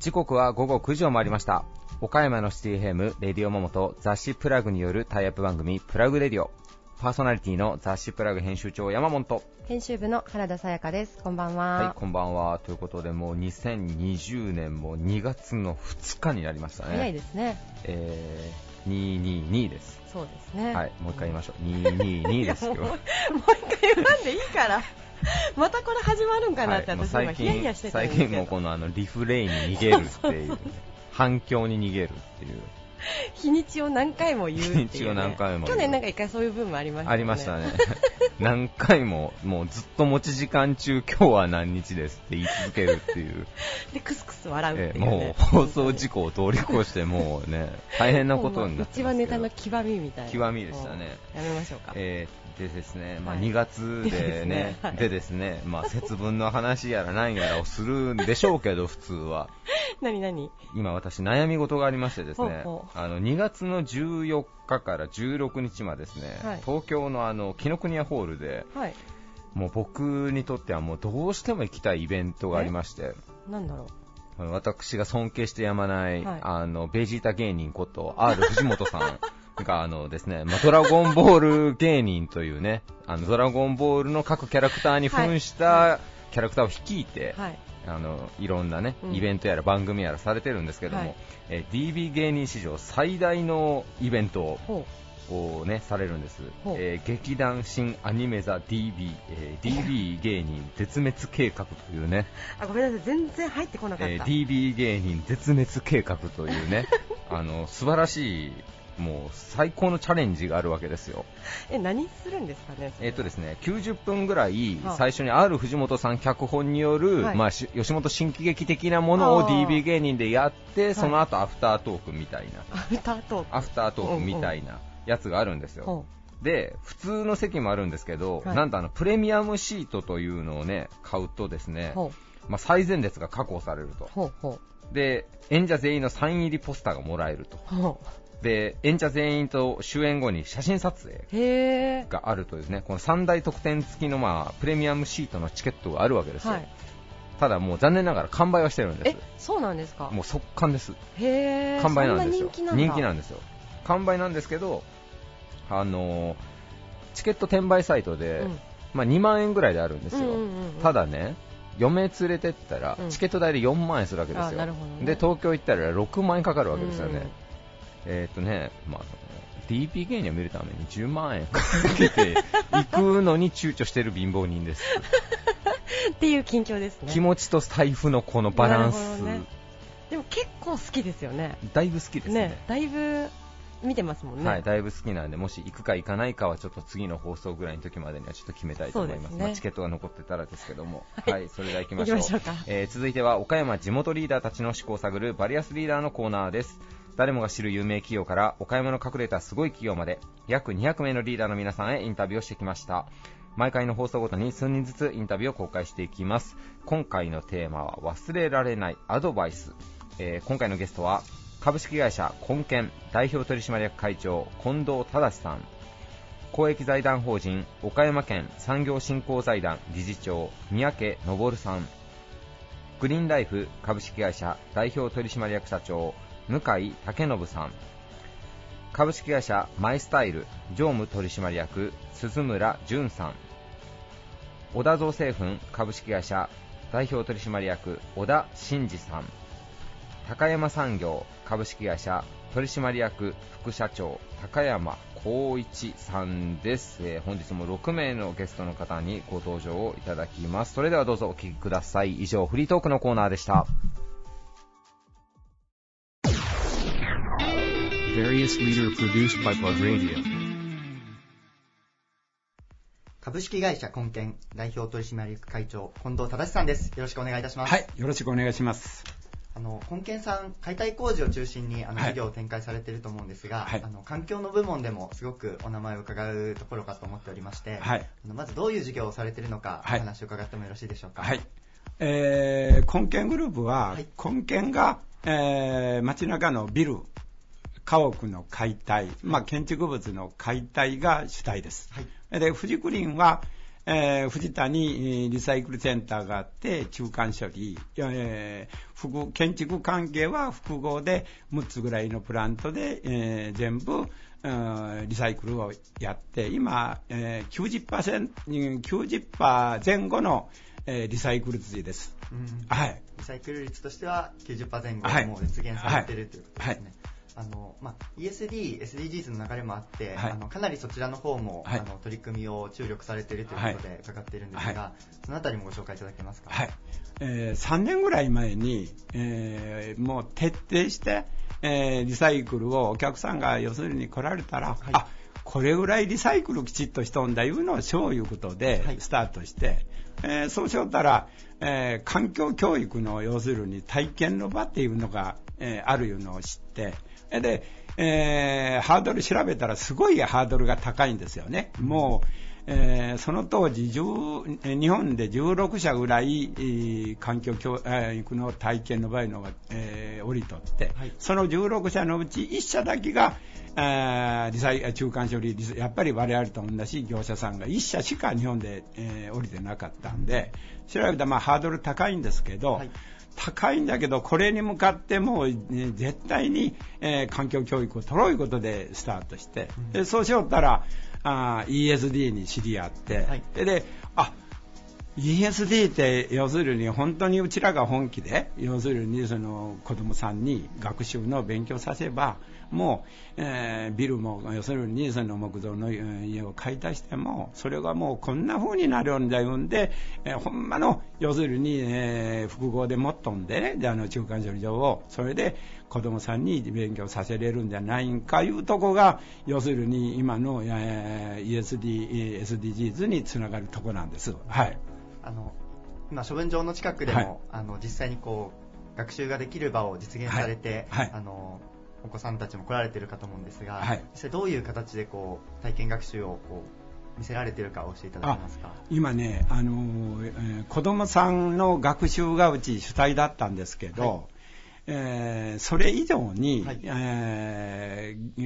時刻は午後9時を回りました。岡山のシティヘームレディオモモと雑誌プラグによるタイアップ番組プラグレディオ。パーソナリティの雑誌プラグ編集長山本。と編集部の原田さやかです。こんばんは。はいこんばんは。ということでもう2020年も2月の2日になりましたね。早いですね。えー、222です。そうですね。はいもう一回言いましょう。222ですよ もう一回言わんでいいから。またこれ始まるんかなって私今最近ヒヤヒヤしてたん最近もうこのあのリフレインに逃げるっていう。反響に逃げるっていう 日にちを何回も言うっていう、ね、日にちを何回も去年なんか一回そういう部分ありましたね。ありましたね。何回ももうずっと持ち時間中今日は何日ですって言い続けるっていう。でクスクス笑うっていう、えねもう放送事故を通り越してもうね大変なことになって一番ネタの極みみたいな。極みでしたね。やめましょうか、えーでですね、まあ、はい。2月でね、はい。でですね、まあ、節分の話やら何やらをするんでしょうけど、普通は。何何？今私悩み事がありましてですね、あの2月の14日から16日までですね、はい。東京のあの紀ノ国屋ホールで、はい。もう僕にとってはもうどうしても行きたいイベントがありまして、なんだろあの私が尊敬してやまない。あのベジータ芸人こと R 藤本さん があのですね、まあ、ドラゴンボール芸人というね、あのドラゴンボールの各キャラクターに扮したキャラクターを率いて、うはい。あのいろんなね、うん。イベントやら番組やらされてるんですけども、はい。えー DB 芸人史上最大のイベントをね、されるんです。えー劇団新アニメザ DB、えー DB 芸人絶滅計画というね、う あごめんなさい。全然入ってこなかった、えー DB 芸人絶滅計画というね あの素晴らしいもう最高のチャレンジがあるわけですよ。え何するんですかねえっ、とですね、90分ぐらいはあ最初にある藤本さん脚本による、はい。まあ、し吉本新喜劇的なものを DB 芸人でやって、い。その後アフタートークみたいな、アフタートーク。アフタートークみたいなやつがあるんですよ。ほで、普通の席もあるんですけど、はい。なんとあのプレミアムシートというのをね、買うとですうね、ほまあ、最前列が確保されると。う。ほう。ほで、演者全員のサイン入りポスターがもらえると。で、演者全員と終演後に写真撮影があるというね、この3大特典付きのまあ、プレミアムシートのチケットがあるわけですよ。はいただもう残念ながら完売はしてるんでえそうなんですか？す。もう速乾です。へえ完売なんですよ。人気なんだなんですよ。完売なんですけど、あのーチケット転売サイトで、うんまあ、2万円ぐらいであるんですよ。うんうんうんうんただね、嫁連れてったらうんチケット代で4万円するわけですあよ。なるほどねで、東京行ったら6万円かかるわけですよね。うんえーっとね、まあ、DP 芸人を見るために10万円かけて行くのに躊躇してる貧乏人です。っていう近況ですね気持ちと財布のこのバランス、ねでも結構好きですよねだいぶ好きですね。ねだいぶ見てますもんねはい、だいぶ好きなんで、もし行くか行かないかはちょっと次の放送ぐらいの時までにはちょっと決めたいと思います。ねまあチケットが残ってたらですけども。はいはい、それでは行きましょう。行きましょうかえー続いては岡山地元リーダーたちの思考を探るバリアスリーダーのコーナーです。誰もが知る有名企業から岡山の隠れたすごい企業まで約200名のリーダーの皆さんへインタビューをしてきました。毎回の放送ごとに数人ずつインタビューを公開していきます。今回のテーマは忘れられないアドバイス。えー今回のゲストは株式会社根健代表取締役会長近藤忠さん公益財団法人岡山県産業振興財団理事長三宅昇さんグリーンライフ株式会社代表取締役社長向井武信さん。株式会社マイスタイル常務取締役鈴村淳さん。小田造製粉株式会社代表取締役小田真二さん。高山産業株式会社取締役副社長高山光一さんです、えー本日も6名のゲストの方にご登場をいただきます。それではどうぞお聞きください。以上フリートークのコーナーでした。Various leader produced by Plug Radio. 株式会社根健代表取締役会長近藤忠さんです。よろしくお願いいたします。はい、よろしくお願いします。あの根健さん解体工事を中心にあのはい事業を展開されていると思うんですが、はいあの環境の部門でもすごくお名前を伺うところかと思っておりまして、はいあのまずどういう事業をされているのか、はいお話を伺ってもよろしいでしょうか。はい。えー、根健グループは、はい根健が、えー、街中のビル、家屋の解体、まあ、建築物の解体が主体です。はい。で、富士クリーンは、えー藤田にえーリサイクルセンターがあって、中間処理、えー複建築関係は複合で6つぐらいのプラントで、えー全部、うんリサイクルをやって、今、えー、90%、うん90%前後の、えーリサイクル率です。うんはい。リサイクル率としては90%前後はいもう実現されているということですね。はいあのまあ、ESD、SDGs の流れもあって、はい。あのかなりそちらの方も、はい。あの取り組みを注力されているということで伺っているんですが、はそのあたりもご紹介いただけますか？はい。えー3年ぐらい前に、えーもう徹底して、えーリサイクルをお客さんが要するに来られたら、はい。あこれぐらいリサイクルきちっとしとんだいうのをしよういうことではい。スタートして、えーそうしよったら、えー環境教育の要するに体験の場っていうのが、えーあるいうのを知って、えで、えーハードル調べたらすごいハードルが高いんですよね。もう、えーその当時10えー日本で16社ぐらい、えー環境教育の体験の場合のが、えー降りとって、はいその16社のうち1社だけが、あーリサイ中間処理やっぱり我々と同じ業者さんが1社しか日本で、えー降りてなかったんで調べたらまあハードル高いんですけど、はい高いんだけど、これに向かってもう、ね絶対に、えー環境教育を取ろういうことでスタートして、でそうしよったらあー ESD に知り合って、はい。でであ ESD って要するに本当にうちらが本気で要するにその子供さんに学習の勉強させばもう、えービルも要するにその木造のえー家を買い足してもそれがもうこんな風になるんだいうんで、えーほんまの要するに、えー複合でもっとんでねであの中間処理場をそれで子供さんに勉強させれるんじゃないんかいうとこが要するに今の、えー ESD、SDGs につながるとこなんです。はい。あの今、処分場の近くでも、はい。あの実際にこう学習ができる場を実現されて、はい。はい。あのお子さんたちも来られているかと思うんですが、はい。実際どういう形でこう体験学習をこう見せられているか教えていただけますか？今ね、あのーえー子供さんの学習がうち主体だったんですけど、はい。えーそれ以上に、はい。えー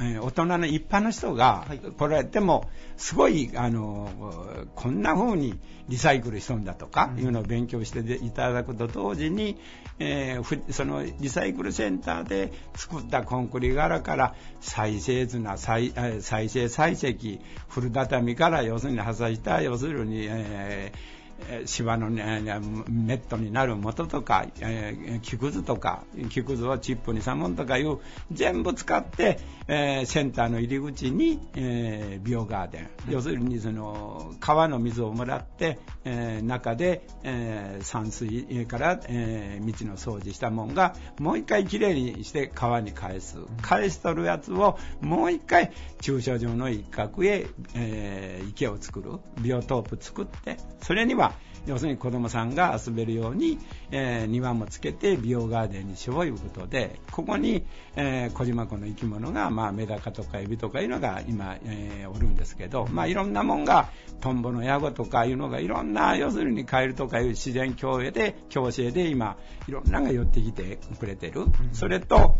えー大人の一般の人がはい。来られても、すごい、あのーこんな風にリサイクルしとんだとかうん。いうのを勉強していただくと同時に、えーふそのリサイクルセンターで作ったコンクリ柄から再生綱、再えー再生採石、古畳から要するに破砕した、要するに、えーえー芝の、ね、メットになる元とか、えー木くずとか、木くずをチップにさもんとかいう、全部使って、えーセンターの入り口に、えービオガーデン、要するにその川の水をもらって、えー中で、えー散水から、えー道の掃除したもんが、もう一回きれいにして川に返す。返しとるやつをもう一回駐車場の一角へ、えー池を作る。ビオトープ作って、それには要するに子供さんが遊べるように、えー庭もつけて美容ガーデンにしよういうことで、ここに、えー小島湖の生き物が、まあ、メダカとかエビとかいうのが今、えーおるんですけど、まあ、いろんなもんが、トンボのヤゴとかいうのが、いろんな、要するにカエルとかいう自然共栄で、共生で今、いろんなのが寄ってきてくれてる。それと、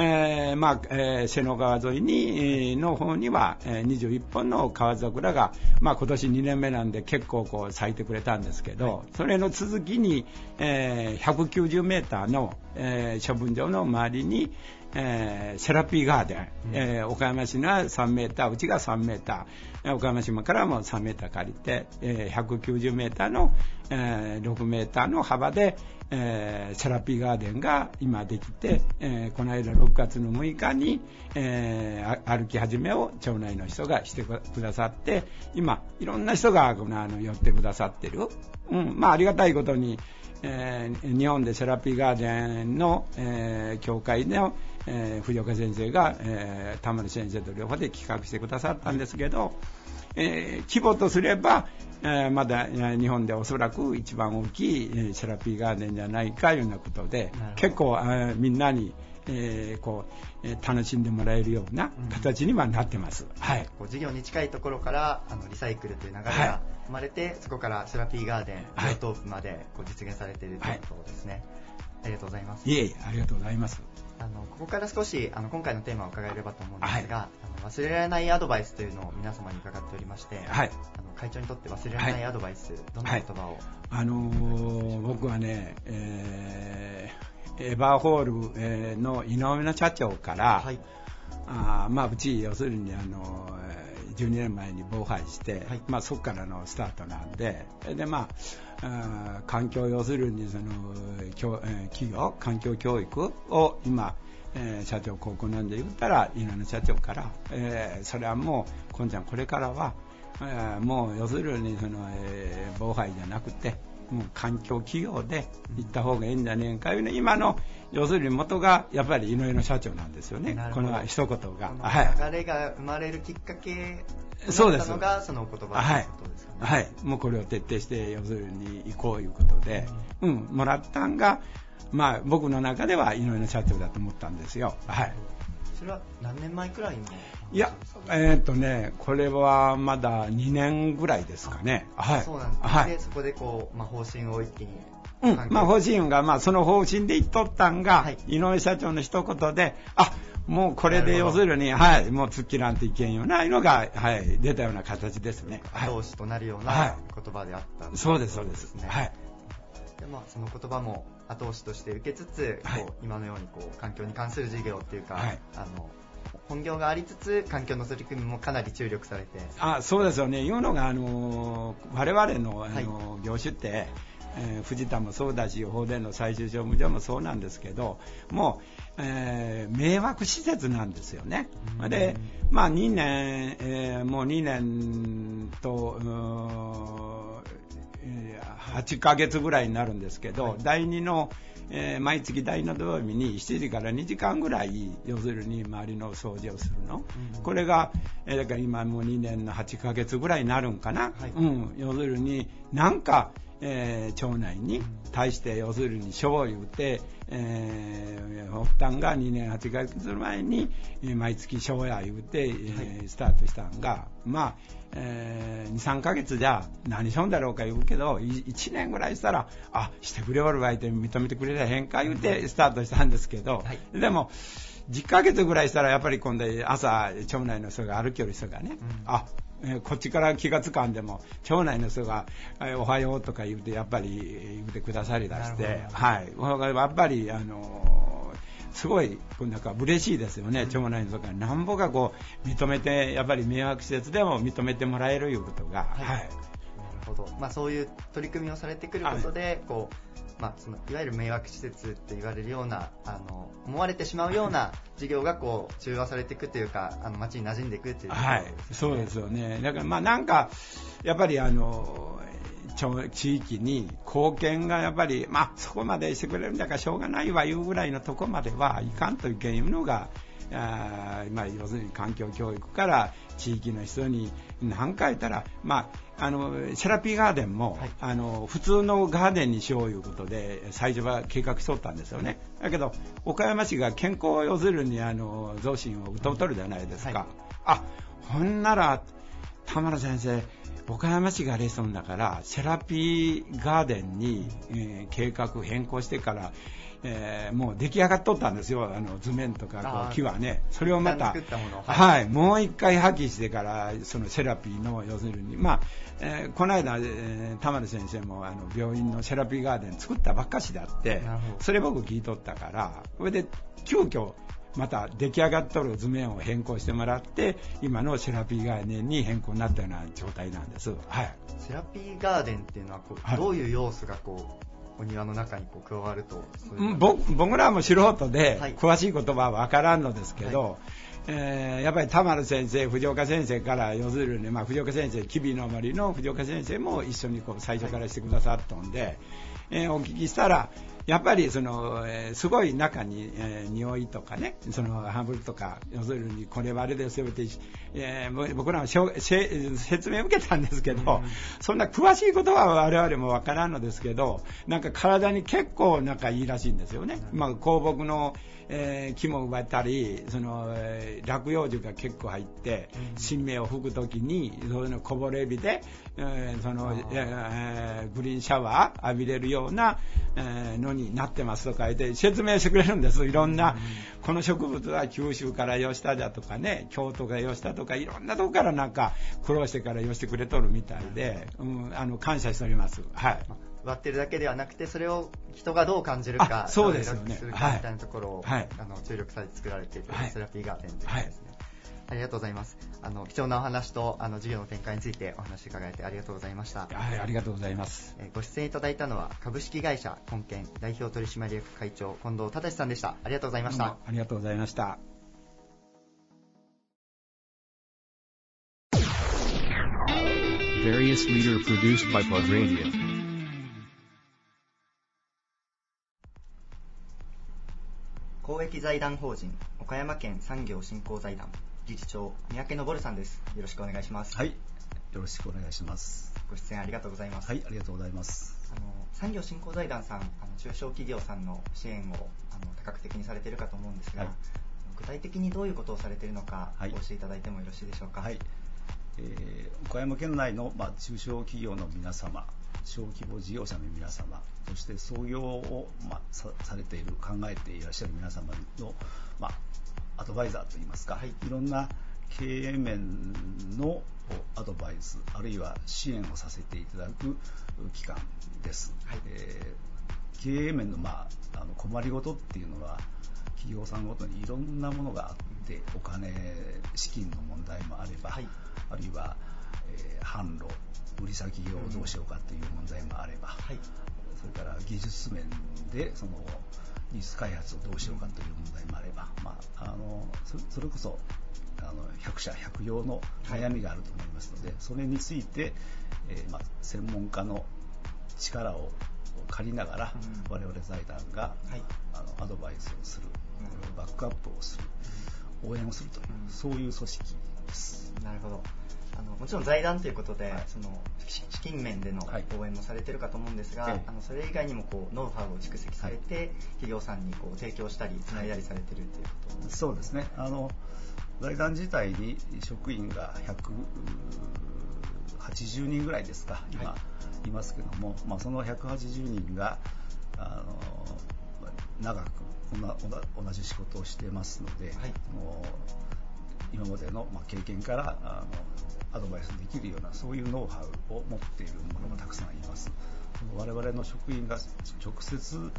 えーまあえー瀬野川沿いに、えーの方には、えー21本の川桜が、まあ、今年2年目なんで結構こう咲いてくれたんですけど、それの続きに、えー190メーターの、えー処分場の周りに、えーセラピーガーデン、えー岡山市が3メーター、うちが3メーター、えー岡山市からも3メーター借りて、えー190メーターの、えー6メーターの幅で、えーセラピーガーデンが今できて、えーこの間6月の6日に、えー歩き始めを町内の人がしてくださって、今、いろんな人がこのあの寄ってくださってる。うん、まあありがたいことに、えー日本でセラピーガーデンの、えー協会の、えー藤岡先生が、えー玉野先生と両方で企画してくださったんですけど、えー規模とすれば、えーまだえー日本でおそらく一番大きい、えーセラピーガーデンじゃないかいうようなことで結構、えーみんなに、えーこうえー楽しんでもらえるような形にはなってます。はいこう事業に近いところからあのリサイクルという流れが生まれて、そこからセラピーガーデン、はいトープまでこう実現されているということですね。ありがとうございます。いえいえ、ありがとうございます。あのここから少しあの今回のテーマを伺えればと思うんですが、あの忘れられないアドバイスというのを皆様に伺っておりまして、はい。あの会長にとって忘れられないアドバイス、どんな言葉を、あのー僕はね、えーエバーホール、えーの井上の社長から、はい。あーまあ、うち、要するに、あのえー12年前に防廃して、はい。まあ、そこからのスタートなんで、でまあ、環境、要するにその、教えー企業、環境教育を今、えー社長、高校なんで言ったら、井上の社長から、えーそれはもう、こんちゃん、これからは、えーもう要するにその、えー防廃じゃなくて、もう環境企業で行った方がいいんじゃねえかいうね、今の要するに元がやっぱり井上の社長なんですよねこの一言が。流れが生まれるきっかけそうですのが、そのお言葉はい。はい、もうこれを徹底して、要するに行こういうことで、うん、もらったんが、まあ、僕の中では井上の社長だと思ったんですよ。はい。それは何年前くらいの？いや、えーっとね、これはまだ2年ぐらいですかね。はい。そうなんですね、はいで。そこでこう、まあ、方針を一気にうん、まあ方針が、まあその方針で言っとったんが、はい。井上社長の一言で、あ、もうこれで要するに、はい、もう突っ切らんといけんよな、いうのが、はい、出たような形ですね。はい。後。押しとなるようはない。言葉であった、そうです、そうです。ねはい。でまあ、その言葉も後押しとして受けつつ、はい。こう今のようにこう環境に関する事業っていうか、はい。あの本業がありつつ環境の取り組みもかなり注力されて。あそうですよね、いうのが、あの我々の、あはい。の業種って、えー藤田もそうだし、放電の最終処分場もそうなんですけど、もう、えー迷惑施設なんですよね。うんで、まあ、2年、えーもう2年と、うーえー8ヶ月ぐらいになるんですけど、はい第2の、えー毎月第2の土曜日に7時から2時間ぐらい、要するに周りの掃除をするの。うんこれが、えーだから今もう2年の8ヶ月ぐらいになるんかな。はいうん、要するに、なんか、えー町内に対して要するに賞を言うて、えー、発端が2年8ヶ月前に、えー毎月賞や言うて、えースタートしたんが、まあ、えー、2、3ヶ月じゃ何しょんだろうか言うけど、1年ぐらいしたら、あ、してくれおるわいて認めてくれたらへんか言うてスタートしたんですけど、はい。でも、10ヶ月ぐらいしたらやっぱり今度朝町内の人が歩きよる人がね、うん。あえーこっちから気がつかんでも町内の人が、えーおはようとか言うてやっぱり言うてくださりだしてはい。やっぱりあのーすごいなんか嬉しいですよね、町内の人がなんぼかこう認めてやっぱり迷惑施設でも認めてもらえるいうことが、はい。はい。なるほど、まあ、そういう取り組みをされてくることで、こうまあ、そのいわゆる迷惑施設って言われるようなあの思われてしまうような 事業がこう中和されていくというかあの街に馴染んでいくっていうところはい、そうですよね。だからまあなんか、やっぱりあの、地域に貢献がやっぱり、まあそこまでしてくれるんだからしょうがないわいうぐらいのとこまではいかんというのが、あーまあ、要するに環境教育から地域の人に何回言ったら、まあ、あのセラピーガーデンも、はい。あの普通のガーデンにしよういうことで最初は計画しとったんですよね。だけど岡山市が健康を要するにあの増進を歌うとるじゃないですか、はい。あほんなら田村先生岡山市がレッスンだからセラピーガーデンに、えー計画変更してから、えーもう出来上がっとったんですよ。あの図面とかこう木はね。それをまたはい、もう一回破棄してからそのセラピーの要するに。まあ、えーこの間、えー田丸先生もあの病院のセラピーガーデン作ったばっかしであってそれ僕聞いとったからそれで急遽また出来上がっとる図面を変更してもらって今のセラピーガーデンに変更になったような状態なんです。はい。セラピーガーデンっていうのはこう、はい。どういう要素がこうお庭の中にこう加わると僕僕らも素人ではい。詳しい言葉は分からんのですけど、えーやっぱり田丸先生、藤岡先生から要するに、まあ、藤岡先生、吉備の森の藤岡先生も一緒にこう最初からしてくださったんで、えーお聞きしたら、やっぱりその、えーすごい中に、えー匂いとかね、そのハブとか、要するにこれはあれですよって、えーぼ僕らもしょせ説明を受けたんですけど、そんな詳しいことは我々もわからんのですけど、なんかか体に結構仲いいらしいんですよね。まあ、香木の、えー、木も植えたり、その、えー落葉樹が結構入って、新芽を吹くときに、そういうのこぼれ日で、えーその、えーグリーンシャワー浴びれるような、えーのになってますと書いて説明してくれるんです。いろんな、この植物は九州から吉田だとかね、京都が吉田とか、いろんなとこからなんか苦労してから寄してくれとるみたいで、うん、あの、感謝しております。はい。割ってるだけではなくてそれを人がどう感じるかあそうですよね。するかはいみたいなところを、はい。あの注力されて作られているはい。セラピーガーデンというですね、ありがとうございます。あの貴重なお話とあの授業の展開についてお話伺えてありがとうございました。はい、ありがとうございます。えーご出演いただいたのは株式会社本研代表取締役会長近藤忠さんでした。ありがとうございました。ありがとうございました。Various leader produced by Plug Radio. 公益財団法人岡山県産業振興財団理事長三宅昇さんです。よろしくお願いします。はい、よろしくお願いします。ご出演ありがとうございます、はい、ありがとうございます。あの産業振興財団さんあの中小企業さんの支援をあの多角的にされているかと思うんですが、はい。具体的にどういうことをされているのか、はい。お教えいただいてもよろしいでしょうか？はい、えー岡山県内の、まあ、中小企業の皆様、小規模事業者の皆様、そして創業を、まあ、さされている、考えていらっしゃる皆様の、まあ、アドバイザーといいますか、はい。い、ろんな経営面のアドバイス、あるいは支援をさせていただく機関です。はい。えー経営面の,、まあ、あの困りごとっていうのは企業さんごとにいろんなものがあってお金資金の問題もあれば、はいあるいは、えー販路売り先業をどうしようかという問題もあれば、はい。それから技術面でその技術開発をどうしようかという問題もあれば、まあ、あのそそれこそあの百社百用の悩みがあると思いますので、それについて、えーまあ、専門家の力を借りながら、うん。我々財団が、はい。あのアドバイスをする、うん。バックアップをする、応援をするという、うん。そういう組織です。なるほど。あのもちろん財団ということで、はい。そのし資金面でのはい。応援もされてるかと思うんですが、ええ。あのそれ以外にもこうノウハウを蓄積されて、企業さんにこう提供したりつないだりされてるということですそうですね。あの財団自体に職員が180人ぐらいですか、今、はい。い、ますけども、まあ、その180人があのまあ長く同じ仕事をしてますので、はい。もう今までの、まあ、経験からあのアドバイスできるようなそういうノウハウを持っているものがたくさんいます。我々の職員が直接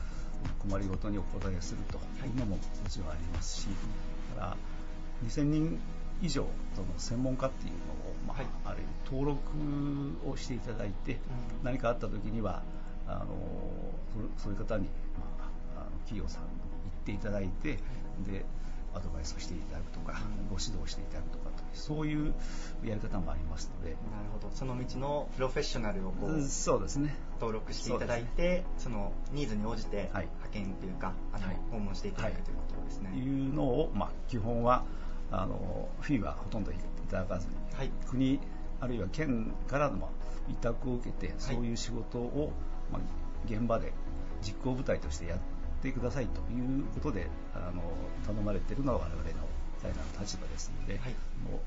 困りごとにお答えするというのももちろんありますし、だから2000人以上その専門家っていうのを、まあはい。ある意味登録をしていただいて、うん。何かあった時にはあのそそういう方に、まあ、あの企業さんに行っていただいて、でアドバイスをしていただくとか、うん。ご指導していただくとかとそういうやり方もありますので、なるほど。その道のプロフェッショナルをこう、うんそうですね。登録していただいてそ,、のニーズに応じてはい。派遣というか、あのはい。訪問していただくということですね、い。うのを、まあ、基本はあのフィーはほとんどいただかずに、はい。国あるいは県からの委託を受けて、そういう仕事を、まあ、現場で実行部隊としてやってくださいということであの頼まれているのが我々の財団の立場ですので、はい。も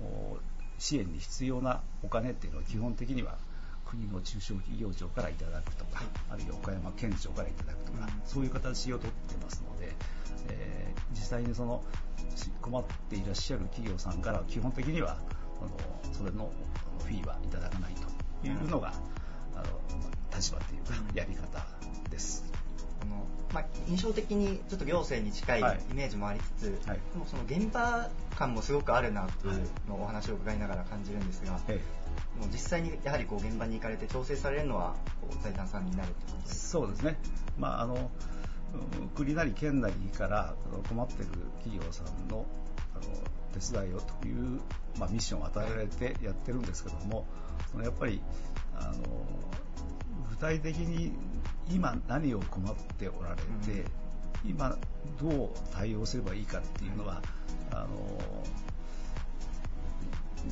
うお支援に必要なお金っていうのは基本的には国の中小企業庁からいただくとか、はい。あるいは岡山県庁からいただくとか、うんそういう形をとってますので、えー実際にそのし困っていらっしゃる企業さんからは基本的にはあのそれのフィーはいただかないというのが、あの立場というかうん。やり方です。あのまあ、印象的にちょっと行政に近いはい。イメージもありつつ、はい。でもその現場感もすごくあるなというのをお話を伺いながら感じるんですが、えもう実際にやはりこう現場に行かれて調整されるのはこう財団さんになるということえですそうですね、まあ、あのうん国なり県なりから困っている企業さんのあの手伝いをという、まあ、ミッションを与えられてやってるんですけども、やっぱりあの具体的に今何を困っておられて、今どう対応すればいいかっていうのは、あの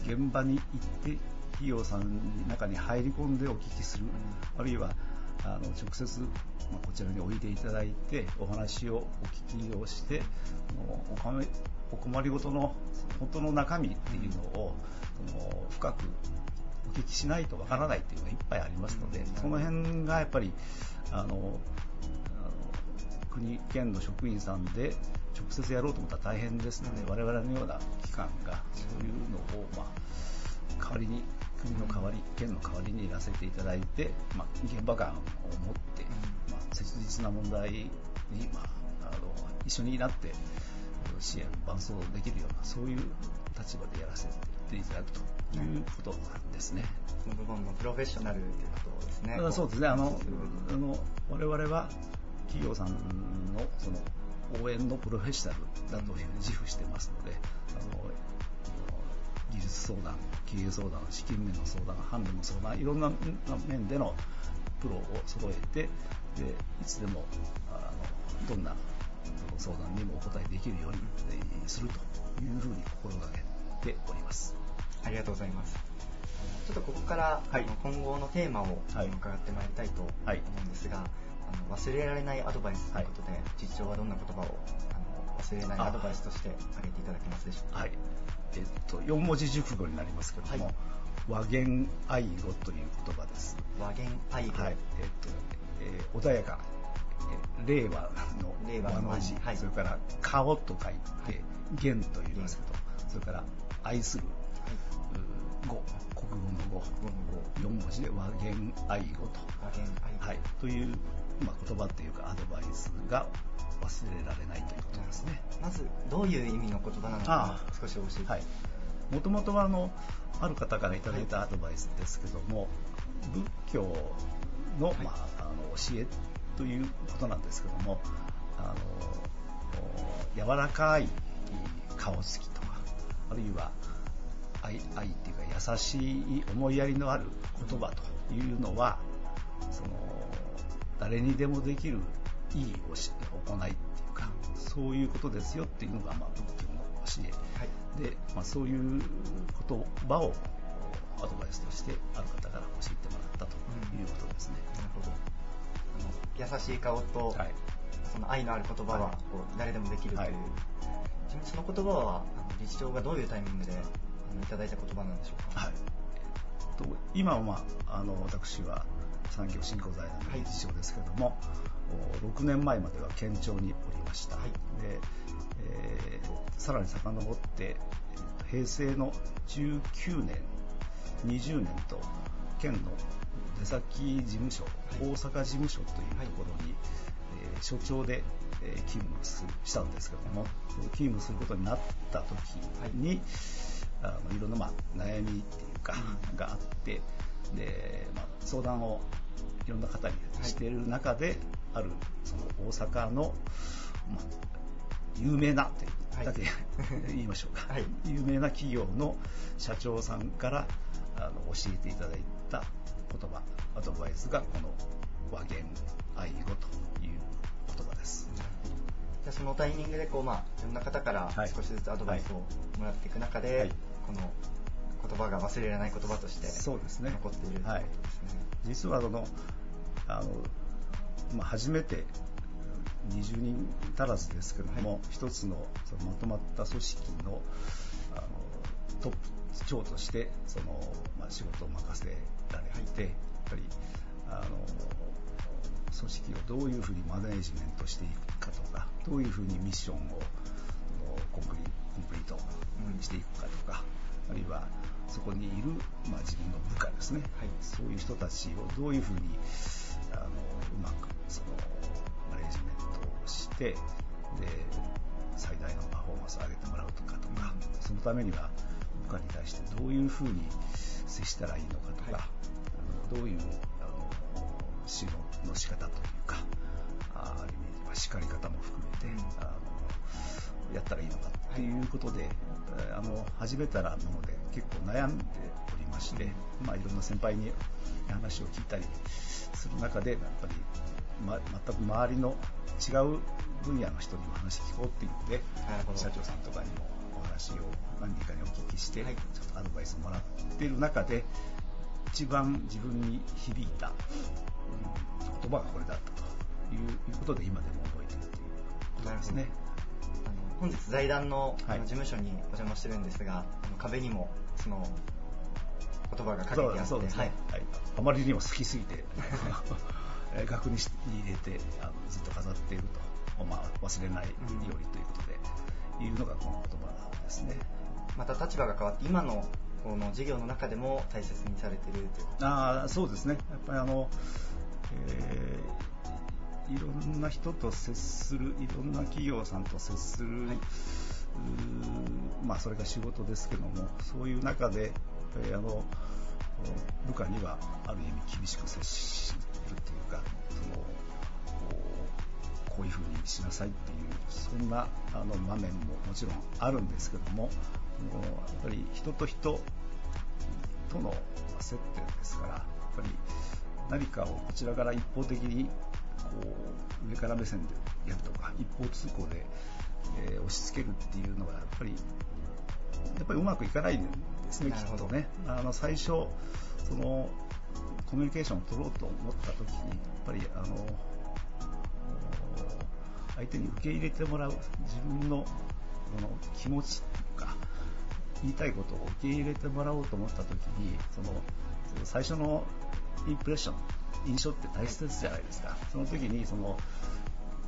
現場に行って企業さんの中に入り込んでお聞きする、あるいはあの直接、まあこちらにおいでいただいてお話をお聞きをしてお困りお困りごとの本当の中身っていうのをその深くお聞きしないとわからないっていうのがいっぱいありますので、その辺がやっぱりあの国県の職員さんで直接やろうと思ったら大変ですので、我々のような機関がそういうのを、まあ、代わりに国の代わり県の代わりにやらせていただいて、まあ、現場感を持って、まあ、切実な問題に、まあ、あの一緒になって支援伴走できるようなそういう立場でやらせていただくということなんですね。その部分のプロフェッショナルということですね。そうですね、あの、あの我々は企業さんのその応援のプロフェッショナルだというふうに自負してますので、あの技術相談、経営相談、資金面の相談、販路の相談、いろんな面でのプロを揃えて、でいつでもあのどんな相談にもお答えできるようにえーするというふうに心がけております。ありがとうございます。ちょっとここから、はい今後のテーマをはい伺ってまいりたいと思はいうんですが、あの忘れられないアドバイスということで、実長はどんな言葉をあの忘れないアドバイスとして挙げていただけますでしょうか？はい。えっと、4文字熟語になりますけども、はい和言愛語という言葉です。和言愛語。はい。えっと、えー穏やか、えー令和の令和の字、はいそれから顔と書いて、言と言いますけど、それから愛する、語、国語の語、4文字で和言愛語と。和言愛語。はい、という、まあ、言葉というかアドバイスが忘れられないということですね。まず、どういう意味の言葉なのかあ、少し教えて。はい。もともとはあのある方からいただいたアドバイスですけども、仏教の,、はいまあ、あの教えということなんですけども、あのお柔らかい顔つきとか、あるいは愛愛っていうか優しい思いやりのある言葉というのは、その誰にでもできるいい行いっていうか、そういうことですよっていうのが、まあ、仏教の教え。はい。で、まあ、そういう言葉をアドバイスとしてある方から教えてもらったということですね。なるほど。あの優しい顔と、はい。その愛のある言葉ははいこう誰でもできるという、はいちなみにその言葉は理事長がどういうタイミングであのいただいた言葉なんでしょうか？はい。と今は、まあ、あの私は産業振興財団の理事長ですけども、お6年前までは県庁におりました。はいで、えーさらに遡って、平成の19年、20年と県の出先事務所、大阪事務所というところに、えー所長で、えー勤務すしたんですけども、勤務することになった時に、あのいろんな、まあ、悩みっていうか、があってで、まあ、相談をいろんな方にしている中で、あるその大阪の、まあ、有名なというだけ、言いましょうか、は い有名な企業の社長さんからあの教えていただいた言葉アドバイスがこの和言愛語という言葉です。じゃあそのタイミングでこう、まあ、いろんな方からはい。少しずつアドバイスをもらっていく中で、はい。この言葉が忘れられない言葉としてそうですね。残っているということはいですね。実はそのあの、まあ、初めて20人足らずですけども、一つのそのまとまった組織のあのトップ長としてその、まあ、仕事を任せられて、やっぱりあの組織をどういうふうにマネージメントしていくかとかどういうふうにミッションをコンプリコンプリートしていくかとか、あるいはそこにいる、まあ、自分の部下ですね、はい。そういう人たちをどういうふうにあのうまくそのマネージメントをしてで最大のパフォーマンスを上げてもらうとかとかそのためには部下に対してどういうふうに接したらいいのかとか、はい。あのどういうあの指導の仕方というかあある意味、まあ、叱り方も含めて、うんあのやったらいいのかっていうことで、えーあの始めたらもので結構悩んでおりまして、まあ、いろんな先輩に話を聞いたりする中でやっぱり、ま、全く周りの違う分野の人にも話聞こうっていうので社長さんとかにもお話を何人かにお聞きして、はい。ちょっとアドバイスをもらっている中で一番自分に響いた、うん言葉がこれだったといういうことで今でも覚えているということですね。あの本日財団のあはい。の事務所にお邪魔してるんですが、あの壁にもその言葉が書いてあって、そうですね、はい。あまりにも好きすぎて えー額にし入れてあのずっと飾っていると、まあ、忘れないようにということで、いうのがこの言葉ですね。また立場が変わって今のこの事業の中でも大切にされているということあーそうですね、やっぱりあの、えーいろんな人と接する、いろんな企業さんと接する、うーまあ、それが仕事ですけども、そういう中で、やっぱりあの部下にはある意味厳しく接するというか、そのこういうふうにしなさいっていう、そんなあの場面ももちろんあるんですけども、やっぱり人と人との接点ですから、やっぱり何かをこちらから一方的にこう上から目線でやるとか、一方通行で、えー押し付けるっていうのがやっぱりやっぱりうまくいかないんですね、きっとね。あの最初そのコミュニケーションを取ろうと思った時にやっぱりあの相手に受け入れてもらう自分のその気持ちとか言いたいことを受け入れてもらおうと思った時にその最初のインプレッション印象って大切じゃないですか。その時にその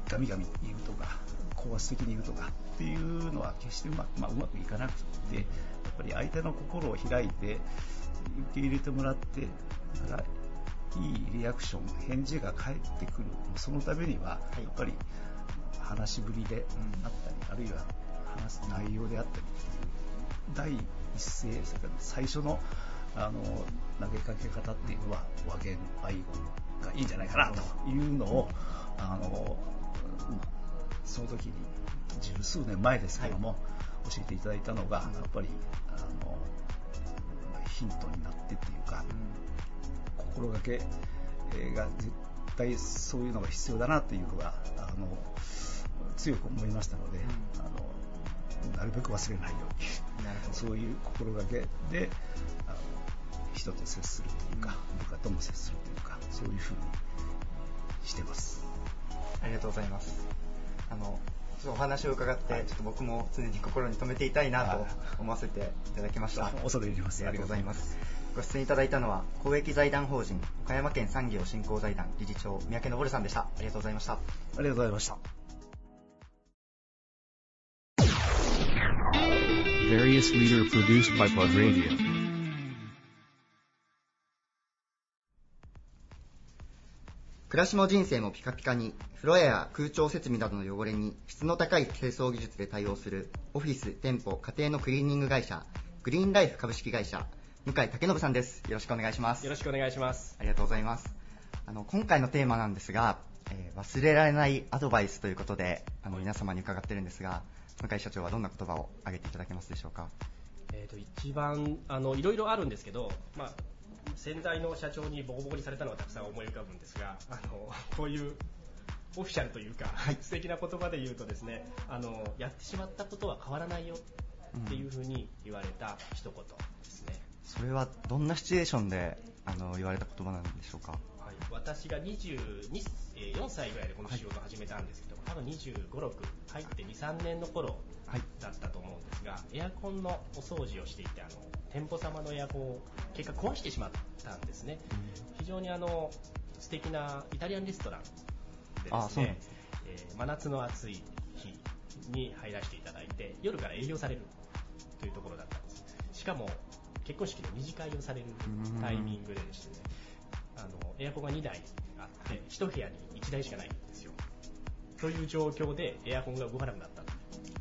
ガミガミ言うとか高圧的に言うとかっていうのは決してうまく,、まあ、うまくいかなくてやっぱり相手の心を開いて受け入れてもらってだからいいリアクション返事が返ってくる。そのためにはやっぱり話しぶりであったり、あるいは話す内容であったり第一声それから最初のあの投げかけ方っていうのは和言愛語がいいんじゃないかなというのをあのうんその時に十数年前ですけども、教えていただいたのがやっぱりあのヒントになってっていうか、心がけえーが絶対そういうのが必要だなっていうのがあの強く思いましたので、あのなるべく忘れないようにそういう心がけであの人と接するというか、部下とも接するというかそういうふうにしてます。ありがとうございます。あの、ちょっとお話を伺って、ちょっと僕も常に心に留めていたいなと思わせていただきました。あ 恐れ入りますありがとうございます。ご出演いただいたのは、公益財団法人岡山県産業振興財団理事長、三宅昇さんでした。ありがとうございました。ありがとうございました。Various leader produced by Plug Radio. 暮らしも人生もピカピカに、風呂屋や空調設備などの汚れに質の高い清掃技術で対応するオフィス、店舗、家庭のクリーニング会社、グリーンライフ株式会社、向井武信さんです。よろしくお願いします。よろしくお願いします。ありがとうございます。あの、今回のテーマなんですが、えー忘れられないアドバイスということで、あの、皆様に伺ってるんですが、向井社長はどんな言葉を挙げていただけますでしょうか？えー、と一番あのいろいろあるんですけど、まあ、先代の社長にボコボコにされたのはたくさん思い浮かぶんですがあのこういうオフィシャルというか、素敵な言葉で言うとですねあのやってしまったことは変わらないよっていうふうに言われた一言ですね、それはどんなシチュエーションで、あの、言われた言葉なんでしょうか？はい、私が22、えー4歳ぐらいでこの仕事を始めたんですけど、多分25、6入って2、3年の頃だったと思うんですが、エアコンのお掃除をしていてあの店舗様のエアコンを結果壊してしまったんですね、非常にあの素敵なイタリアンレストランでですねえー真夏の暑い日に入らせていただいて夜から営業されるというところだったんです。しかも結婚式の二次会をされるタイミングででしてねあのエアコンが2台あって1部屋に1台しかないんですよ。という状況でエアコンが動かなくなったと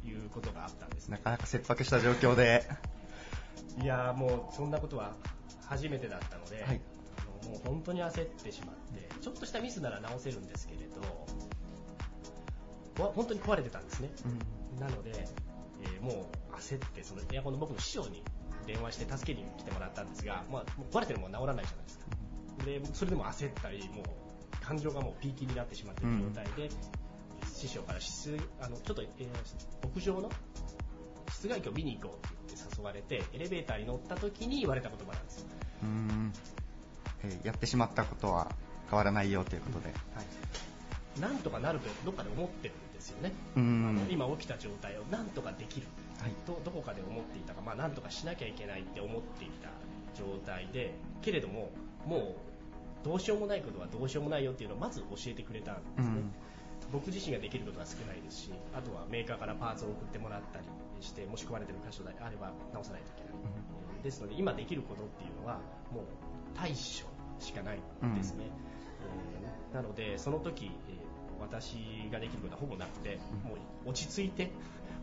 いうことがあったんですなかなか切迫した状況で、いやーもうそんなことは初めてだったので、はい。あのもう本当に焦ってしまってちょっとしたミスなら直せるんですけれどわ本当に壊れてたんですね、なので、えーもう焦ってそのエアコンの僕の師匠に電話して助けに来てもらったんですが、まあ、壊れてるもん治らないじゃないですかでそれでも焦ったりもう感情がもうピーキーになってしまっている状態で、師匠から室あのちょっと、えー屋上の室外機を見に行こうって言って誘われてエレベーターに乗った時に言われた言葉なんですよ。うーん、えーやってしまったことは変わらないよということで。なんとかなるとどっかで思ってるんですよね、うん。あの今起きた状態をなんとかできる、はい。とどこかで思っていたか、まあ、なんとかしなきゃいけないって思っていた状態でけれどももうどうしようもないことはどうしようもないよっていうのをまず教えてくれたんですね、うん。僕自身ができることが少ないですしあとはメーカーからパーツを送ってもらったりしてもし壊れてる箇所であれば直さないといけない、えーですので今できることっていうのはもう対処しかないんですね、えーなのでその時、えー私ができることはほぼなくて、もう落ち着いて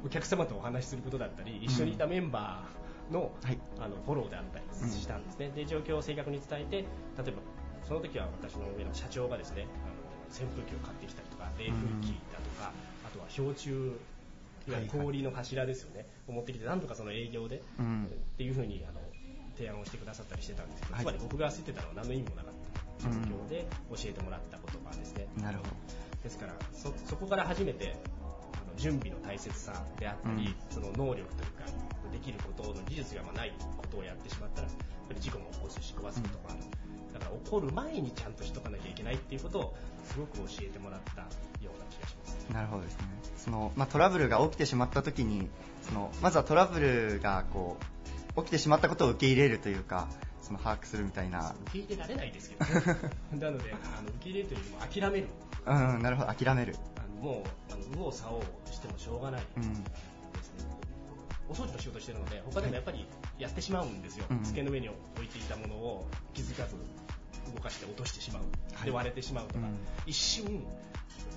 お客様とお話しすることだったり一緒にいたメンバーの,、はい。あのフォローであったりしたんですね、で状況を正確に伝えて例えばその時は私の上の社長がですねあの扇風機を買ってきたりとか冷風機だとか、あとは氷柱氷の柱ですよね、を持ってきてなんとかその営業で、うん。っていうふうにあの提案をしてくださったりしてたんですけど、はい。つまり僕が焦ってたのは何の意味もなかった。状況で教えてもらった言葉ですね、なるほど。ですからそそこから初めて準備の大切さであったり、その能力というかできることの技術がまあないことをやってしまったらやっぱり事故も起こすし壊すこともある、だから起こる前にちゃんとしとかなきゃいけないっていうことをすごく教えてもらったような気がしますなるほどですね。その、まあ、トラブルが起きてしまった時に、その、まずはトラブルがこう、起きてしまったことを受け入れるというか、その把握するみたいな。受け入れられないですけどね なのであの受け入れるというよりも諦めるうん、なるほど、諦める。あのもうあの右往左往してもしょうがないうん。お掃除の仕事してるので他でもやっぱりやってしまうんですよ、うん机の上に置いていたものを気づかず動かして落としてしまう、はい。で割れてしまうとか、うん。一瞬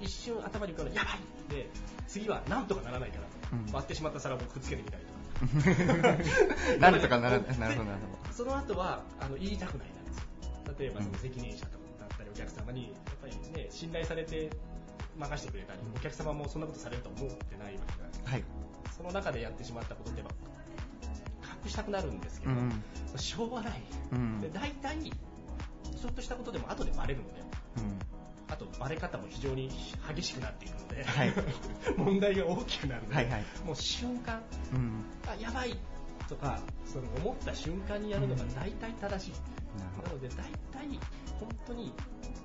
一瞬頭に浮かぶのやばい！で次はなんとかならないから、うん。割ってしまった皿をくっつけてみたりとか。なんとかならない。で なるほど、なるその後はあの言いたくないなんですよ例えばその責任者とかだったりお客様にやっぱりね信頼されて任せてくれたりお客様もそんなことされると思ってないわけだほど。はい。その中でやってしまったことって隠したくなるんですけど、うん。しょうがない、うんで大体ちょっとしたことでも後でバレるのでうん。あとバレ方も非常に激しくなっていくので、はい 問題が大きくなるので、はいはいもう瞬間うん。あやばいとかその思った瞬間にやるのが大体正しい、なので大体本当に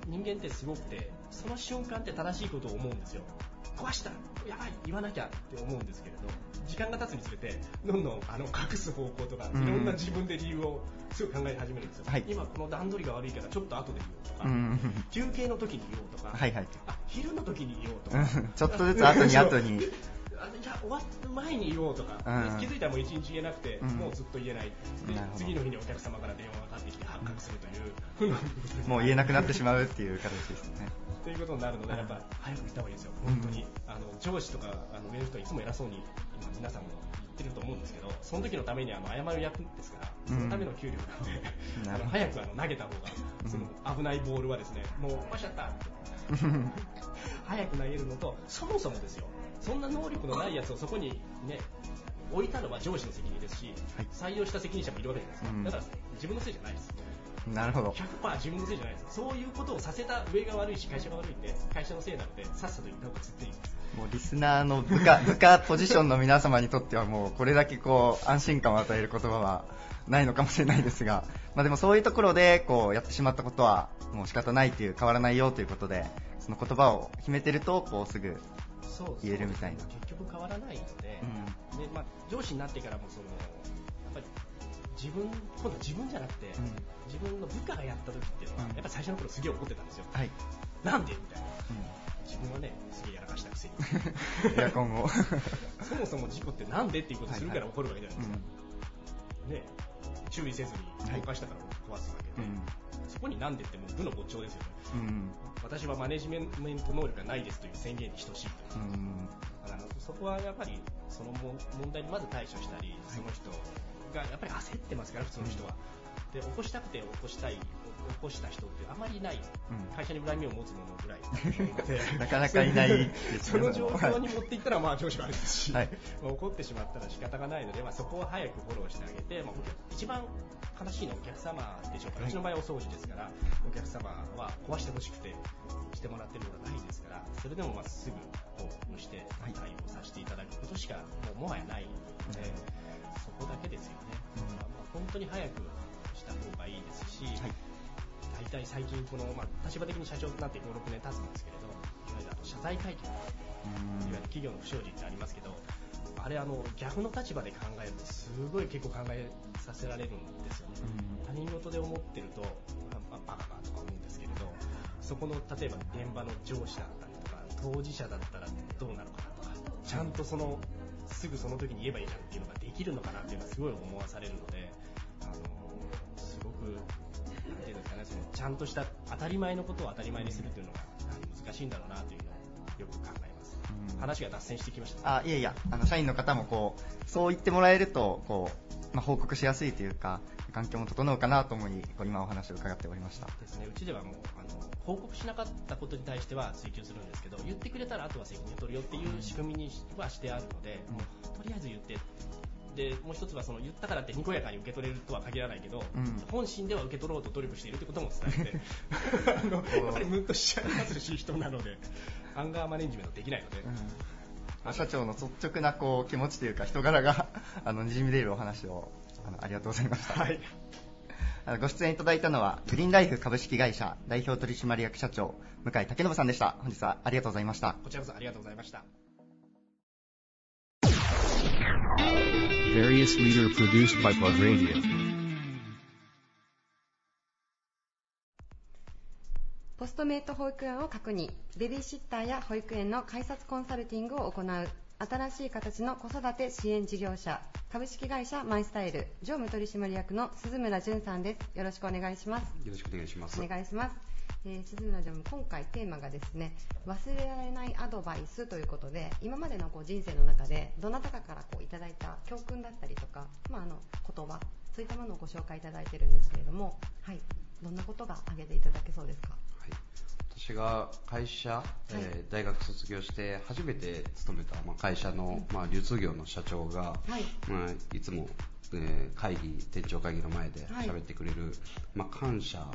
人間ってすごくてその瞬間って正しいことを思うんですよ。壊したやばい言わなきゃって思うんですけれど時間が経つにつれてどんどんあの隠す方向とかいうん。ろんな自分で理由をすぐ考え始めるんですよ、はい。今この段取りが悪いからちょっと後で言おうとか、うん。休憩の時に言おうとか、はいはい。あ昼の時に言おうとか。うん。ちょっとずつ後に後に。あいや終わる前に言おうとか、うん。気づいたらもう一日言えなくて、うん。もうずっと言えないで次の日にお客様から電話がかかってきて発覚するという、もう言えなくなってしまうっていう形ですね。ということになるので、やっぱ早く行った方がいいですよ、本当に。あの上司とかあの上の人はいつも偉そうに今皆さんも言ってると思うんですけど、その時のためにあの謝る役ですから、そのための給料なんで、あの早くあの投げた方が、その危ないボールはですね、もう壊しちゃった。早く投げるのと、そもそもですよ、そんな能力のないやつをそこにね、置いたのは上司の責任ですし、採用した責任者もいるわけじゃないですか。うんだから自分のせいじゃないです。なるほど。100%自分のせいじゃないです。そういうことをさせた上が悪いし、会社が悪いんで、会社のせいなので、さっさと言った方が絶対いいです。もうリスナーの部下、部下ポジションの皆様にとってはもうこれだけこう安心感を与える言葉はないのかもしれないですが、まあでもそういうところでこうやってしまったことはもう仕方ないという変わらないよということで、その言葉を決めてるとこうすぐ言えるみたいな結局変わらないので、うでまあ、上司になってからもその、やっぱり自分、今度は自分じゃなくて、ん自分の部下がやった時っていうのは、うんやっぱり最初の頃すげえ怒ってたんですよ。はい。なんでみたいな。自分はね、すげえやらかしたくせに。エアコンを。そもそも事故ってなんでっていうことするから起こるわけじゃないですか。ね、注意せずに動かしたから壊すわけで、そこになんでってもう部の没頂ですよね。うん。私はマネジメント能力がないですという宣言に等しいと。うん。だからそこはやっぱりその問問題にまず対処したり、その人がやっぱり焦ってますから、普通の人は。で起こしたくて起こしたい、起こした人ってあまりいない、うん。会社に恨みを持つ者ぐらい。なかなかいないその状況に持っていったらまあ上司があれですし、はい。まあ怒ってしまったら仕方がないので、まあ、そこを早くフォローしてあげて、まあ、一番悲しいのはお客様でしょうか。ら、うちの場合はお掃除ですから、お客様は壊してほしくてしてもらってるのがないですから、それでもまあすぐこうして対応させていただくことしかもうもはやないので、そこだけですよね。まあ本当に早くした方がいいですし、大体最近この、まあ、立場的に社長となって5、6年経つんですけれど、いわゆるあと謝罪会見、いわゆる企業の不祥事ってありますけど、あれあの逆の立場で考えるとすごい結構考えさせられるんですよね。他人事で思ってると、まあ、バカかとか思うんですけれど、そこの例えば現場の上司だったりとか、当事者だったらどうなのかなとか、ちゃんとその、すぐその時に言えばいいじゃんっていうのができるのかなっていうのはすごい思わされるので、あのなんていうんですかね、そのちゃんとした当たり前のことを当たり前にするっていうのが難しいんだろうなというのをよく考えます。話が脱線してきました。あいやいやあの社員の方もこうそう言ってもらえるとこう、まあ、報告しやすいというか環境も整うかなと思いこう今お話を伺っておりましたですね、うちではもうあの報告しなかったことに対しては追及するんですけど言ってくれたらあとは責任を取るよっていう仕組みにはしてあるので、もうとりあえず言ってでもう一つはその言ったからってにこやかに受け取れるとは限らないけど、うん。本心では受け取ろうと努力しているということも伝えて あのやっぱりムッとしちゃいますし人なのでアンガーマネジメントできないので、うん、社長の率直なこう気持ちというか人柄が あの滲み出るお話をあのありがとうございました、はい、あのご出演いただいたのはグリーンライフ株式会社代表取締役社長向井武信さんでした。本日はありがとうございました。こちらこそありがとうございました。Various leader produced by Plug Radio. ポストメイト保育園を確認。ベビーシッターや保育園の開発コンサルティングを行う。新しい形の子育て支援事業者。株式会社マイスタイル。常務取締役の鈴村淳さんです。よろしくお願いします。よろしくお願いします。お願いします、えー鈴村常務今回テーマがですね忘れられないアドバイスということで今までのこう人生の中でどなたかからこういただいた教訓だったりとか、まあ、あの言葉そういったものをご紹介いただいてるんですけれどもはいどんなことが挙げていただけそうですか？はい、私が会社、えー大学卒業して初めて勤めた、まあ、会社の、まあ、流通業の社長が、はい。まあ、いつも、えー会議店長会議の前ではい。喋ってくれる、まあ、感謝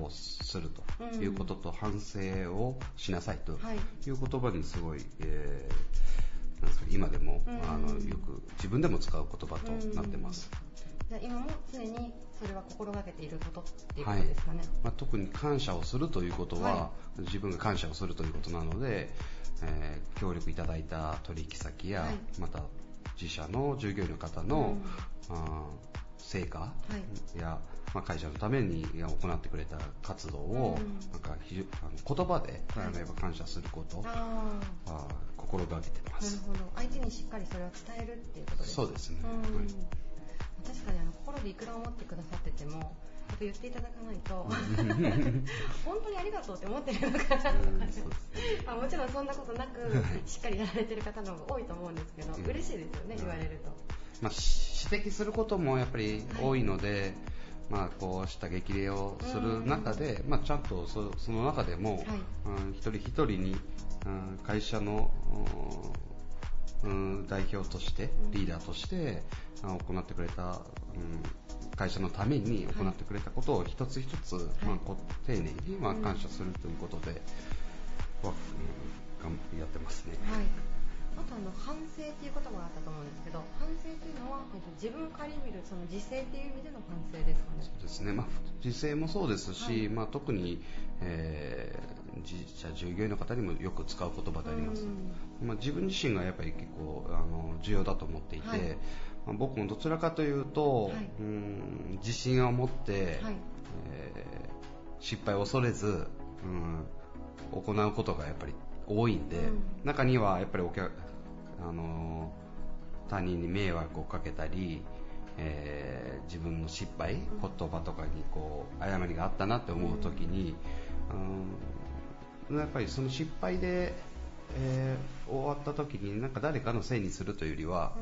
をするということと、反省をしなさいとはい。いう言葉にすごい、えーなんですか今でも、うん。あのよく自分でも使う言葉となってます。じゃあ今も常にそれは心がけていることっていうことですかね、まあ、特に感謝をするということは、は自分が感謝をするということなので、えー協力いただいた取引先や、はい。また自社の従業員の方の、あー成果はい。や、まあ、会社のために行ってくれた活動を、うん。なんか非常あの言葉で、あのやっぱ感謝することを、ああー心がけてまあなるす。ほど。相手にしっかりそれを伝えるっていうことですか？そうですね。ん。はい。確かにあの心でいくら思ってくださっててもやっぱ言っていただかないと 本当にありがとうって思ってるのかな。とか、まあ、もちろんそんなことなくしっかりやられてる方の方が多いと思うんですけど、うん。嬉しいですよね言われると、まあ、し指摘することもやっぱり多いので、まあ、こうした激励をする中で、まあ、ちゃんとそその中でも、うん一人一人に、うん会社の、うん代表としてリーダーとしてあ行ってくれた、うん会社のために行ってくれたことを一つ一つ、まあ、こう丁寧に、まあ、感謝するということで、はうんやってますね。はいあとあの反省っていう言葉があったと思うんですけど反省っていうのは、えっと、自分を顧みるその自制っていう意味での反省ですかね。そうですね、まあ、自制もそうですし、はい。まあ、特に、えー自社従業員の方にもよく使う言葉であります、まあ、自分自身がやっぱり結構あの重要だと思っていて、はい。まあ、僕もどちらかというと、はい。うん自信を持って、はい。えー失敗を恐れず、うん、行うことがやっぱり多いんで、うん。中にはやっぱりお客あの他人に迷惑をかけたり、えー自分の失敗、言葉とかにこう誤りがあったなって思う時に、うんやっぱりその失敗で、えー終わった時になんか誰かのせいにするというよりは、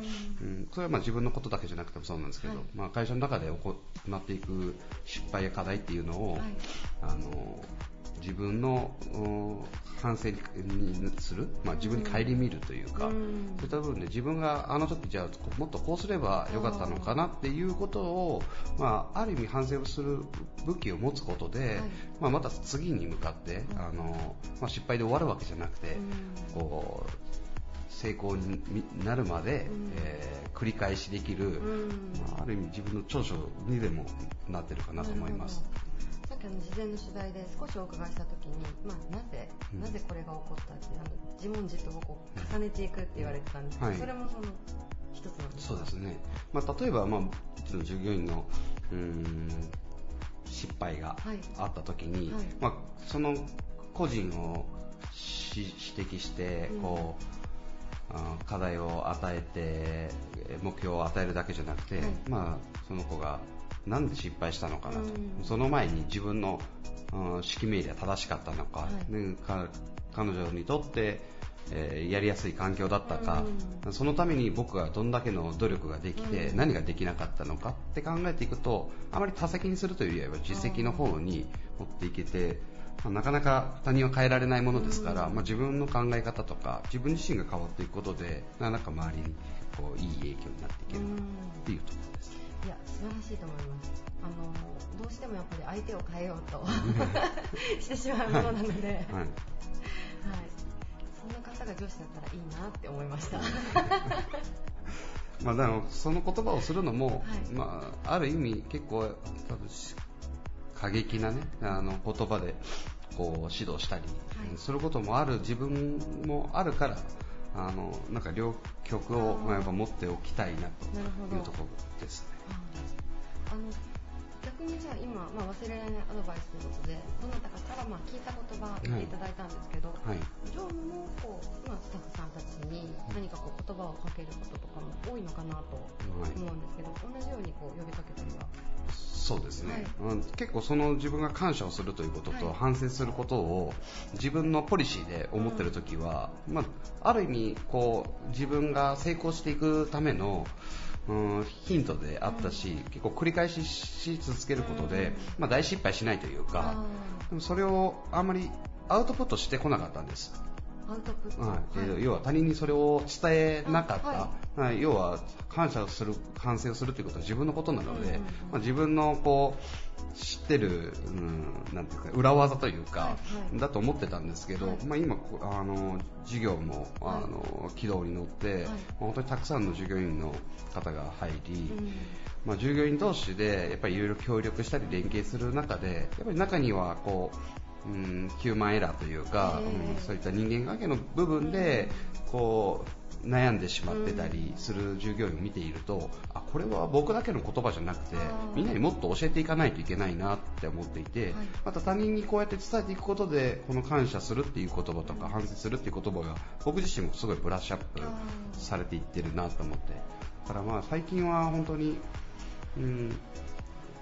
うん。それはまあ自分のことだけじゃなくてもそうなんですけど、はい。まあ、会社の中で行っていく失敗や課題っていうのを、はいあの自分のうん反省にする、まあ、自分に顧みるというか、うん。そういった部分で自分があの時じゃあもっとこうすればよかったのかなっていうことを、まあ、ある意味反省をする武器を持つことで、はい。まあ、また次に向かって、あのまあ、失敗で終わるわけじゃなくて、うん。こう成功になるまで、うん。えー繰り返しできる、うん。まあ、ある意味自分の長所にでもなってるかなと思います。あの事前の取材で少しお伺いしたときに、まあ、なぜ、うん。なぜこれが起こったってあの自問自答をこう重ねていくって言われてたんですけど、はい。それもその一つなんですか？そうですね、まあ、例えば、まあ、うちの従業員のうーん失敗がはい。あった時に、はい。まあ、その個人をし指摘してうん。こう、あ課題を与えてえ目標を与えるだけじゃなくて、はい。まあ、その子がなんで失敗したのかなと、うん。その前に自分の、うん指揮命令は正しかったのか,、はい。ねか彼女にとって、えーやりやすい環境だったか、うん。そのために僕がどんだけの努力ができて、うん。何ができなかったのかって考えていくとあまり多責にするというよりは実績の方に持っていけて、まあなかなか他人は変えられないものですから、うん。まあ、自分の考え方とか自分自身が変わっていくことでなかなか周りにこういい影響になっていけるうんっていうところです。いや素晴らしいと思います。あのどうしてもやっぱり相手を変えようと してしまうものなので、はい。はい。そんな方が上司だったらいいなって思いました。まあ、だからその言葉をするのも、はい。まあ、ある意味結構多分し過激な、ね、あの言葉でこう指導したりはい。することもある自分もあるからあのなんか両曲をまあやっぱ持っておきたいなというところですね。あの逆にじゃあ今、まあ、忘れられないアドバイスということでどなたかからまあ聞いた言葉言っていただいたんですけど、はい。常務もこう、まあ、スタッフさんたちに何かこう言葉をかけることとかも多いのかなと思うんですけど、同じようにこう呼びかけたりは？そうですね、はい。うん。結構その自分が感謝をするということとはい。反省することを自分のポリシーで思ってるときは、まあ、ある意味こう自分が成功していくための、うん、ヒントであったし、結構繰り返しし続けることで、まあ、大失敗しないというかあでもそれをあんまりアウトプットしてこなかったんです。アウトプット、はい。要は他人にそれを伝えなかった、あはい。要は感謝をする反省をするということは自分のことなので、うんうんうん。まあ、自分のこう知ってる、うん、なんていうか裏技というか、はいはい。だと思ってたんですけど、はい。まあ、今あの授業もあの軌道に乗って、まあ本当にたくさんの従業員の方が入り、うん。まあ、従業員同士でやっぱりいろいろ協力したり連携する中でやっぱり中にはこう、うん、ヒューマンエラーというか、ええ。うんそういった人間関係の部分でこう悩んでしまってたりする従業員を見ているとあこれは僕だけの言葉じゃなくてみんなにもっと教えていかないといけないなって思っていて、はい。また他人にこうやって伝えていくことでこの感謝するっていう言葉とか反省するっていう言葉が僕自身もすごいブラッシュアップされていってるなと思って。だからまあ最近は本当に、うん、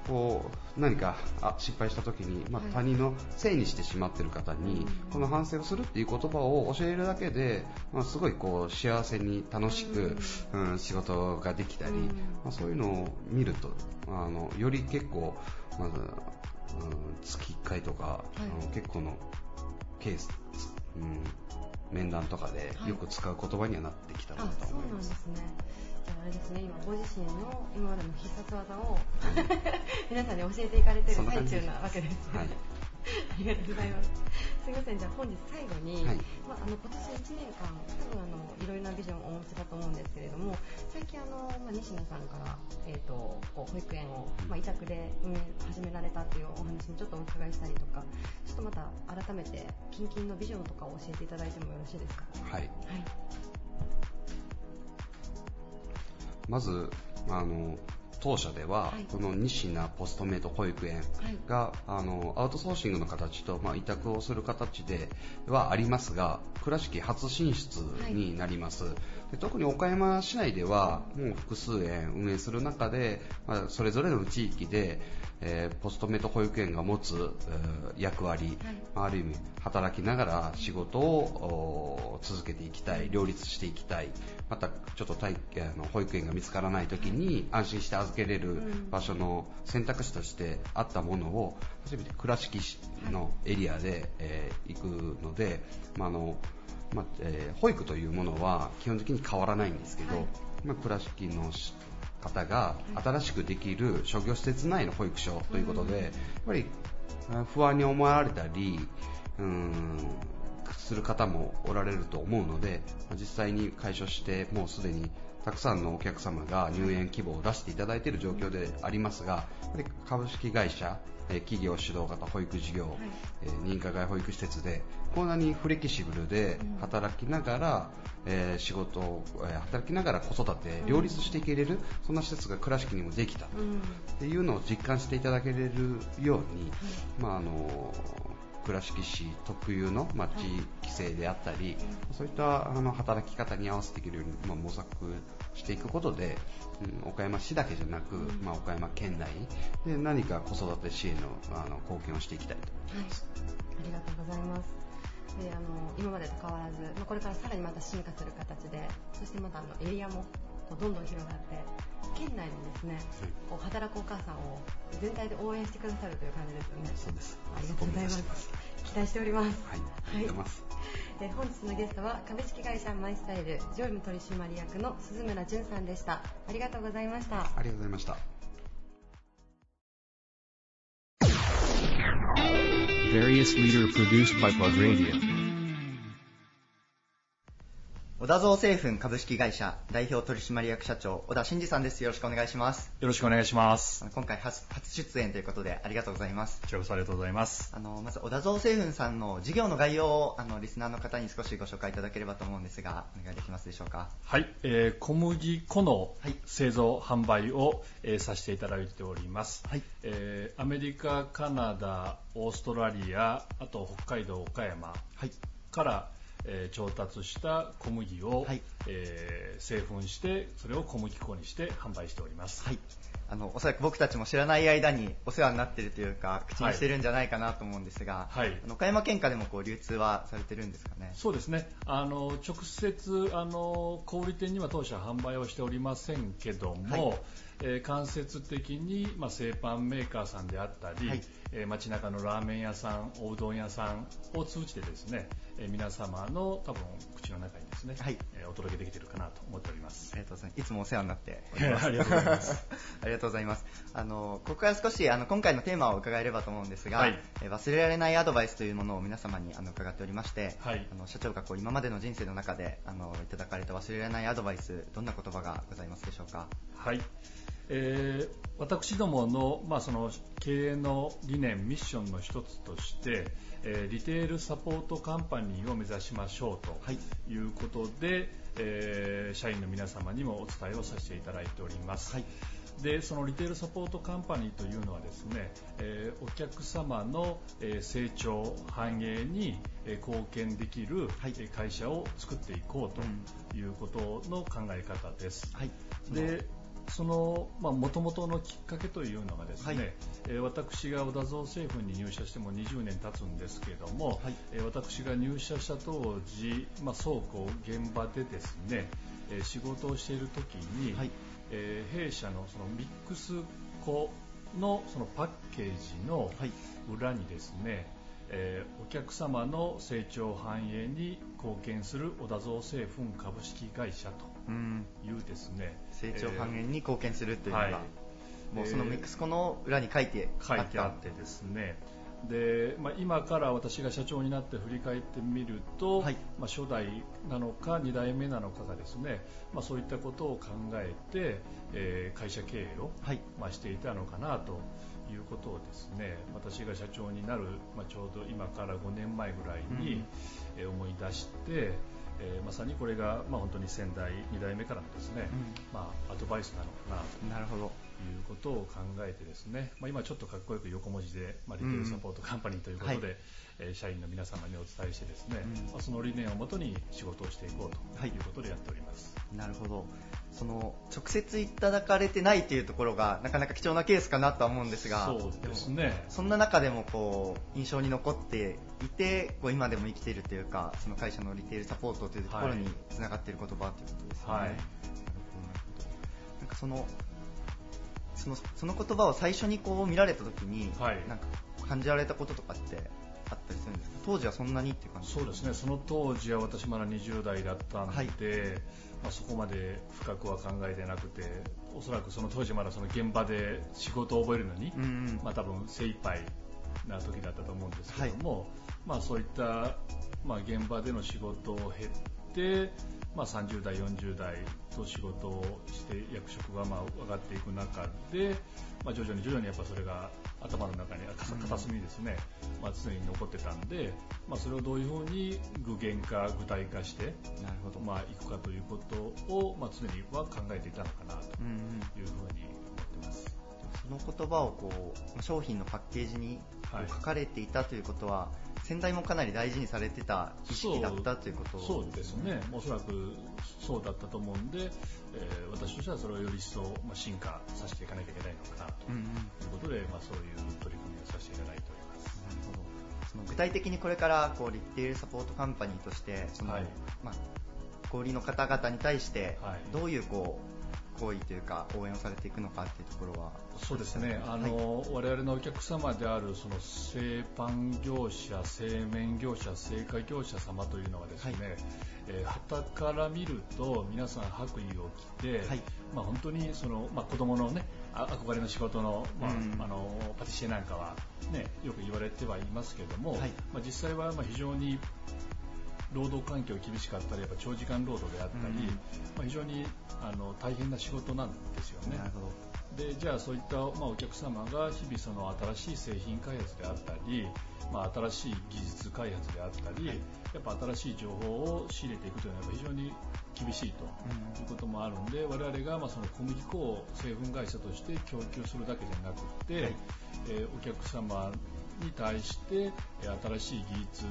こう何かあ失敗した時に、まあはい。他人のせいにしてしまっている方に、この反省をするっていう言葉を教えるだけで、まあ、すごいこう幸せに楽しく、うん。仕事ができたり、うん。まあ、そういうのを見るとあのより結構まず、うん、月1回とか、い。あの結構のケース、うん、面談とかではい。よく使う言葉にはなってきたなと思います。なんですね。じゃああれですね今ご自身の今までの必殺技を 皆さんに教えていかれてる最中なわけですね、はい ありがとうございます。すみません、じゃあ本日最後に、はいまあ、あの今年1年間、多分あのいろいろなビジョンをお持ちだと思うんですけれども、最近あの、まあ、西野さんから、えー、とこう保育園を、まあ、委託で運営始められたというお話もちょっとお伺いしたりとか、ちょっとまた改めて近々のビジョンとかを教えていただいてもよろしいですか？はいはい。まずあの当社では、はい。この西名ポストメイト保育園が、あのアウトソーシングの形と、まあ、委託をする形ではありますが倉敷初進出になります、で特に岡山市内ではもう複数園運営する中で、まあ、それぞれの地域で、えーポストメイト保育園が持つ、えー役割、まあある意味働きながら仕事をお続けていきたい両立していきたいまたちょっと体あの保育園が見つからない時に安心して預けれる場所の選択肢としてあったものを初めて倉敷市のエリアで、えー行くので、まああのまあえー保育というものは基本的に変わらないんですけど、はい。まあ、倉敷のし方が新しくできる商業施設内の保育所ということで、やっぱりあ不安に思われたり、うんする方もおられると思うので、まあ実際に解消して、もうすでにたくさんのお客様が入園希望を出していただいている状況でありますが、やっぱり株式会社、えー企業主導型保育事業、えー認可外保育施設でこんなにフレキシブルで働きながら、えー仕事を、えー働きながら子育て両立していけれる、そんな施設が倉敷にもできた。っていうのを実感していただけれるように、まああの倉敷市特有の、まあ、地域性であったり、そういったあの働き方に合わせていけるように、まあ、模索していくことで、うん、岡山市だけじゃなく、まあ、岡山県内で何か子育て支援のあの貢献をしていきたいとはい、ありがとうございます。であの今までと変わらず、まあ、これからさらにまた進化する形で、そしてまたあのエリアもこうどんどん広がって、県内のですね、こう働くお母さんを全体で応援してくださるという感じですよね。そうですありがとうございます。期待しております。はい、ありがとうございます。えー本日のゲストは株式会社マイスタイル常務取締役の鈴村淳さんでした。ありがとうございました。ありがとうございました。Various leader produced by Plug Radio. 小田造製粉株式会社代表取締役社長小田真二さんです。よろしくお願いします。よろしくお願いします。今回初初出演ということでありがとうございます。こちらこそありがとうござい。ます。あのまず小田造製粉さんの事業の概要をあのリスナーの方に少しご紹介いただければと思うんですがお願いできますでしょうか？はい、えー小麦粉の製造、販売を、えーさせていただいております、はい。えーアメリカ、カナダ、オーストラリア、あと北海道、岡山はい。から、えー調達した小麦を、はい。えー製粉して、それを小麦粉にして販売しております。はい。あのおそらく僕たちも知らない間にお世話になっているというか口にしてるんじゃないかなと思うんですが、はい。あの岡山県下でもこう流通はされてるんですかね？そうですね。あの直接あの小売店には当社販売をしておりませんけども、はい。えー間接的に、まあ、製パンメーカーさんであったり、はい。えー街中のラーメン屋さんおうどん屋さんを通じてですね、えー皆様の多分口の中にですね、はいえーお届けできているかなと思っておりますありがとうございます。いつもお世話になっております。ありがとうございます。ありがとうございます。あの、ここから少し、あの、今回のテーマを伺えればと思うんですが、はいえー忘れられないアドバイスというものを皆様にあの伺っておりまして、はいあの社長がこう今までの人生の中であのいただかれた忘れられないアドバイス、どんな言葉がございますでしょうか？はい、えー私どもの,、まあその経営の理念、ミッションの一つとして、えーリテールサポートカンパニーを目指しましょうとはいいうことで、えー社員の皆様にもお伝えをさせていただいております。はいでそのリテールサポートカンパニーというのはですね、えーお客様の、えー成長繁栄に、えー貢献できる、会社を作っていこうということの考え方です。はい。でそのもともとのきっかけというのがですね、はい。えー私が小田造製粉に入社しても20年経つんですけれども、はい。えー私が入社した当時、まあ、倉庫現場でですね、えー仕事をしている時に、はい。えー弊社のそのミックス粉のそのパッケージのはい。裏にですね、えーお客様の成長繁栄に貢献する小田造製粉株式会社と。うん。いうですね。成長半減に貢献するというのが、はいもうそのミックスコの裏に書いて書いてあってですね。で、まあ、今から私が社長になって振り返ってみると、はい。まあ、初代なのか2代目なのかがですね、まあ、そういったことを考えて、えー会社経営を、はい。まあ、していたのかなということをですね私が社長になる、まあ、ちょうど今から5年前ぐらいに、思い出して、えーまさにこれが、まあ、本当に先代2代目からのですね、まあ、アドバイスなのかなとなるほど。いうことを考えてですね、まあ、今ちょっとかっこよく横文字で、まあ、リテールサポートカンパニーということで、はい。えー社員の皆様にお伝えしてですね、うん。まあ、その理念をもとに仕事をしていこうとはい。いうことでやっております。なるほど。その直接いただかれてないというところがなかなか貴重なケースかなとは思うんですが、そうですね。そんな中でもこう印象に残っていて、こう今でも生きているというか、その会社のリテールサポートというところにつながっている言葉ということですよね。はい。なるほどなるほどなんかそのそのその言葉を最初にこう見られたときに、はい。なんか感じられたこととかってあったりするんですか？当時はそんなにっていう感じ？そうですね。その当時は私まだ20代だったんで、はい。まあ、そこまで深くは考えてなくておそらくその当時まだその現場で仕事を覚えるのに、うんうん。まあ、多分精一杯な時だったと思うんですけども、まあ、そういった、まあ、現場での仕事を経て、まあ、30代、40代と仕事をして役職がまあ上がっていく中で、まあ、徐々に徐々にやっぱそれが頭の中に片隅にですね、まあ、常に残ってたんで、まあ、それをどういうふうに具現化具体化してなるほど。まあ、いくかということを、まあ、常には考えていたのかなというふうに思ってます。その言葉をこう商品のパッケージに書かれていたということは、先代もかなり大事にされてた意識だったということそうですね、おそらくそうだったと思うんで、えー私としてはそれをより一層、まあ、進化させていかなきゃいけないのかなということで、まあ、そういう取り組みをさせていただいております。なるほど。その具体的にこれからこうリテールサポートカンパニーとしてその、はい。まあ、小売りの方々に対してはい。どういうこう行為というか応援をされていくのかっていうところは。そうですね、あの我々のお客様であるその製パン業者、製麺業者、製菓業者様というのはですね、えー旗から見ると皆さん白衣を着て、まあ、本当にその、まあ、子供のねあ憧れの仕事の,、まあうん。あのパティシエなんかは、ね、よく言われてはいますけれども、はい。まあ、実際はまあ非常に労働環境厳しかったり、やっぱ長時間労働であったり、うん。まあ、非常にあの大変な仕事なんですよね。でじゃあそういった、まあ、お客様が日々その新しい製品開発であったり、まあ、新しい技術開発であったり、やっぱ新しい情報を仕入れていくというのはやっぱ非常に厳しいということもあるんで、我々がまあその小麦粉を製粉会社として供給するだけじゃなくて、えーお客様に対してえー新しい技術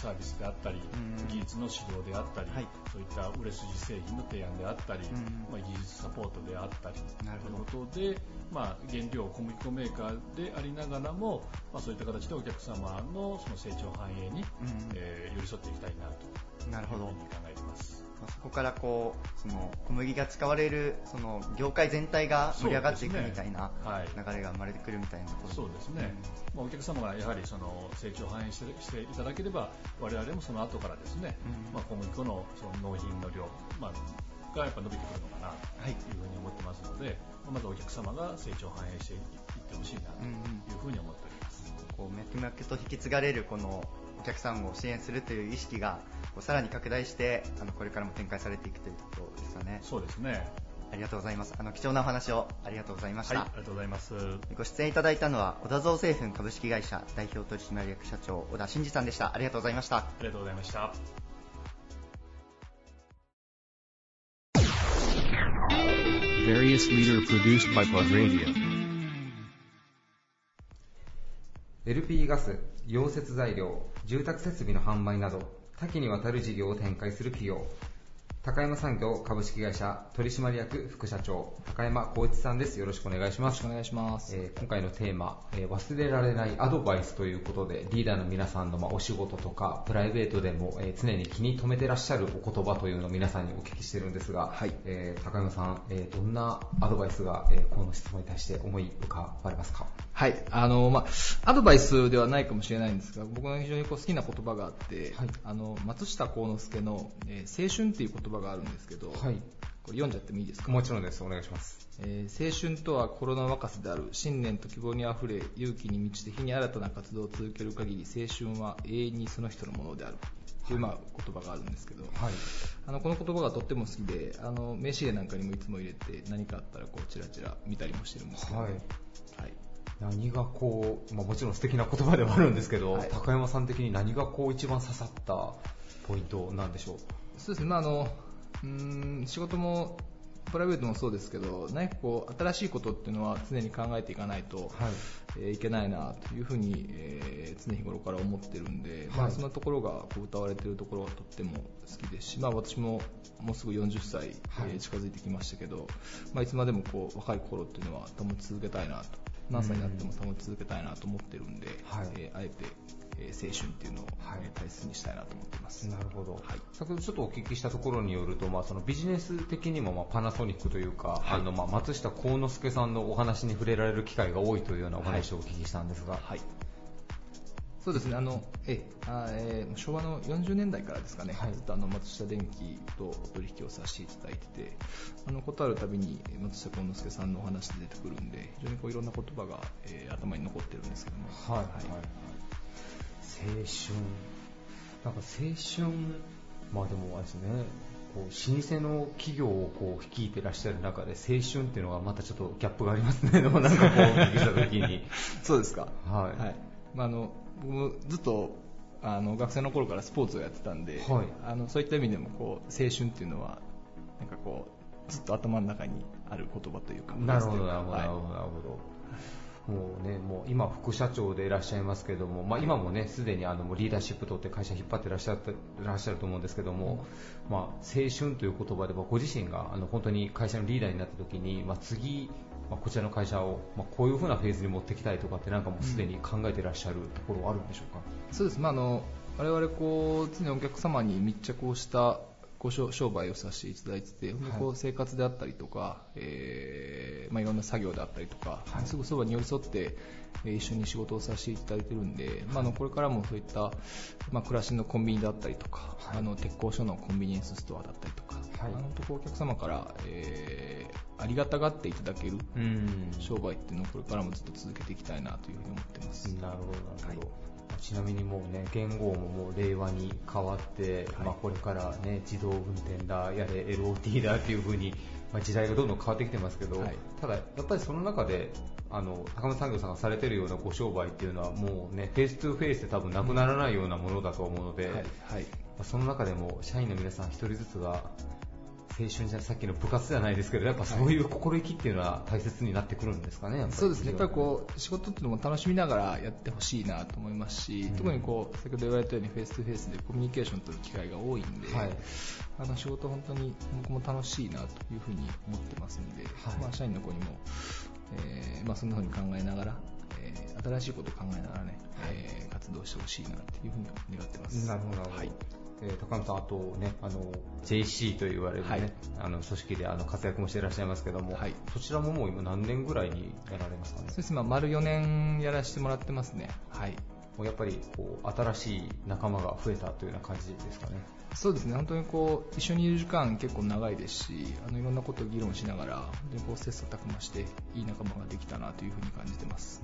サービスであったり、うん。技術の指導であったり、はい。そういった売れ筋製品の提案であったり、うん。まあ、技術サポートであったりということで、まあ、原料小麦粉メーカーでありながらも、まあ、そういった形でお客様のその成長繁栄に、うん。えー寄り添っていきたいなとなるほどいうふうに考えてます。まあそこからこうその小麦が使われるその業界全体が盛り上がっていくみたいなはい。流れが生まれてくるみたいな。ところそうですね、まあ、お客様がやはりその成長を反映してしていただければ我々もその後からですね、うん。まあ、小麦粉のその納品の量、まあ、がやっぱ伸びてくるのかな。とい。うふうに思ってますので、まあまずお客様が成長を反映していってほしいなというふうに思っております。こう脈々と引き継がれるこのお客さんを支援するという意識がこうさらに拡大してあのこれからも展開されていくということですよね。そうですね。ありがとうございます。あの貴重なお話をありがとうございました。はい、ありがとうございます。ご出演いただいたのは小田造製粉株式会社代表取締役社長小田真二さんでした。ありがとうございました。ありがとうございました。Various leader produced by Plug Radio. LP ガス、溶接材料、住宅設備の販売など多岐にわたる事業を展開する企業。高山産業株式会社取締役副社長高山光一さんです。よろしくお願いします。お願いします、えー今回のテーマ、えー忘れられないアドバイスということでリーダーの皆さんの、まあ、お仕事とかプライベートでも、えー常に気に留めてらっしゃるお言葉というのを皆さんにお聞きしてるんですが、えー高山さん、えーどんなアドバイスが、えーこの質問に対して思い浮かばれますか？はい、あの、まあ、アドバイスではないかもしれないんですが、僕の非常にこう好きな言葉があって、あの、松下幸之助の、えー青春っていう言葉があるんですけど、はい。これ読んじゃってもいいですか？もちろんです。お願いします。えー青春とは心の若さである信念と希望にあふれ勇気に満ちて日に新たな活動を続ける限り青春は永遠にその人のものである。とい。う、まあ、言葉があるんですけど、あのこの言葉がとっても好きであの名刺入れなんかにもいつも入れて何かあったらこうチラチラ見たりもしてるんですけど、はい。はい何がこう、まあ、もちろん素敵な言葉ではあるんですけど、高山さん的に何がこう一番刺さったポイントなんでしょう？そうですね、まああのうーん仕事もプライベートもそうですけど、何かこう新しいことっていうのは常に考えていかないと、えーいけないなというふうに、えー常日頃から思ってるんで、まあ、はいそんなところがこう歌われてるところがとっても好きですし、まあ、私ももうすぐ40歳、えー近づいてきましたけど、まあ、いつまでもこう若い頃っていうのは保ち続けたいなと何歳になっても保ち続けたいなと思ってるんで、えーあえて、えー青春っていうのを、えー大切にしたいなと思ってます。なるほど、先ほどちょっとお聞きしたところによると、まあ、そのビジネス的にもまあパナソニックというか、あのまあ松下幸之助さんのお話に触れられる機会が多いというようなお話をお聞きしたんですが、はいそうですね、あのえあえー昭和の40年代からですかね、ずっとあの松下電器と取引をさせていただいてて、あのことあるたびに松下幸之助さんのお話で出てくるんで、非常にこういろんな言葉が、えー頭に残ってるんですけども、はいはい青春なんか青春まあでもあれですね、こう老舗の企業をこう率いてらっしゃる中で青春っていうのはまたちょっとギャップがありますね。でもなんかこう 聞いた時に。そうですか。はい。はい。まああの僕もずっとあの学生の頃からスポーツをやってたんで、はいあのそういった意味でもこう青春っていうのはなんかこうずっと頭の中にある言葉というか。なるほど、なるほど、はいなるほど。もうね、もう今副社長でいらっしゃいますけども、まあ今もね、すでにあのリーダーシップとって会社引っ張ってらっしゃってらっしゃると思うんですけども、まあ青春という言葉で、まあご自身があの本当に会社のリーダーになった時に、まあ次、まあこちらの会社を、まあこういう風なフェーズに持ってきたいとかってなんかもうすでに考えていらっしゃるところはあるんでしょうか？そうです、まあ、あの我々こう常にお客様に密着をしたご商商売をさせていただいてて、本当にこう生活であったりとか、えーまあ、いろんな作業であったりとか、すぐそばに寄り添って、えー一緒に仕事をさせていただいてるんで、まあ、あのこれからもそういった、まあ、暮らしのコンビニであったりとか、あの鉄工所のコンビニエンスストアだったりとか、あのとこお客様から、えーありがたがっていただけるうん。商売っていうのをこれからもずっと続けていきたいなというふうに思ってます。なるほど、なるほど。ちなみにもうね、元号ももう令和に変わって、まあこれからね、自動運転だ、やれ IoT だっていう風に、まあ時代がどんどん変わってきてますけど、はい。ただやっぱりその中で、あの、高松産業さんがされてるようなご商売っていうのはもうね、 face to face で多分なくならないようなものだと思うので、はい。はい。まあその中でも社員の皆さん一人ずつが、青春じゃさっきの部活じゃないですけど、やっぱそういう心意気っていうのは大切になってくるんですかね、やっぱり。そうですね、やっぱりこう仕事っていうのも楽しみながらやってほしいなと思いますし、うん。特にこう先ほど言われたようにフェイス2フェイスでコミュニケーション取る機会が多いんで、はい。あの仕事本当に僕も楽しいなというふうに思ってますんで、はい。まあ、社員の子にも、えーまあ、そんなふうに考えながら、えー新しいことを考えながらね、えー活動してほしいなというふうに願ってます。なるほど。はいえー高野さん、あとね、あの、JC と言われるね、はいあの、組織であの活躍もしていらっしゃいますけども、はいそちらももう今何年ぐらいにやられますかね？そうですね、まあ丸4年やらせてもらってますね。はい。もうやっぱり、こう、新しい仲間が増えたというような感じですかね？そうですね、本当にこう一緒にいる時間結構長いですし、あのいろんなことを議論しながら、本当にこう切磋琢磨して、いい仲間ができたなというふうに感じてます。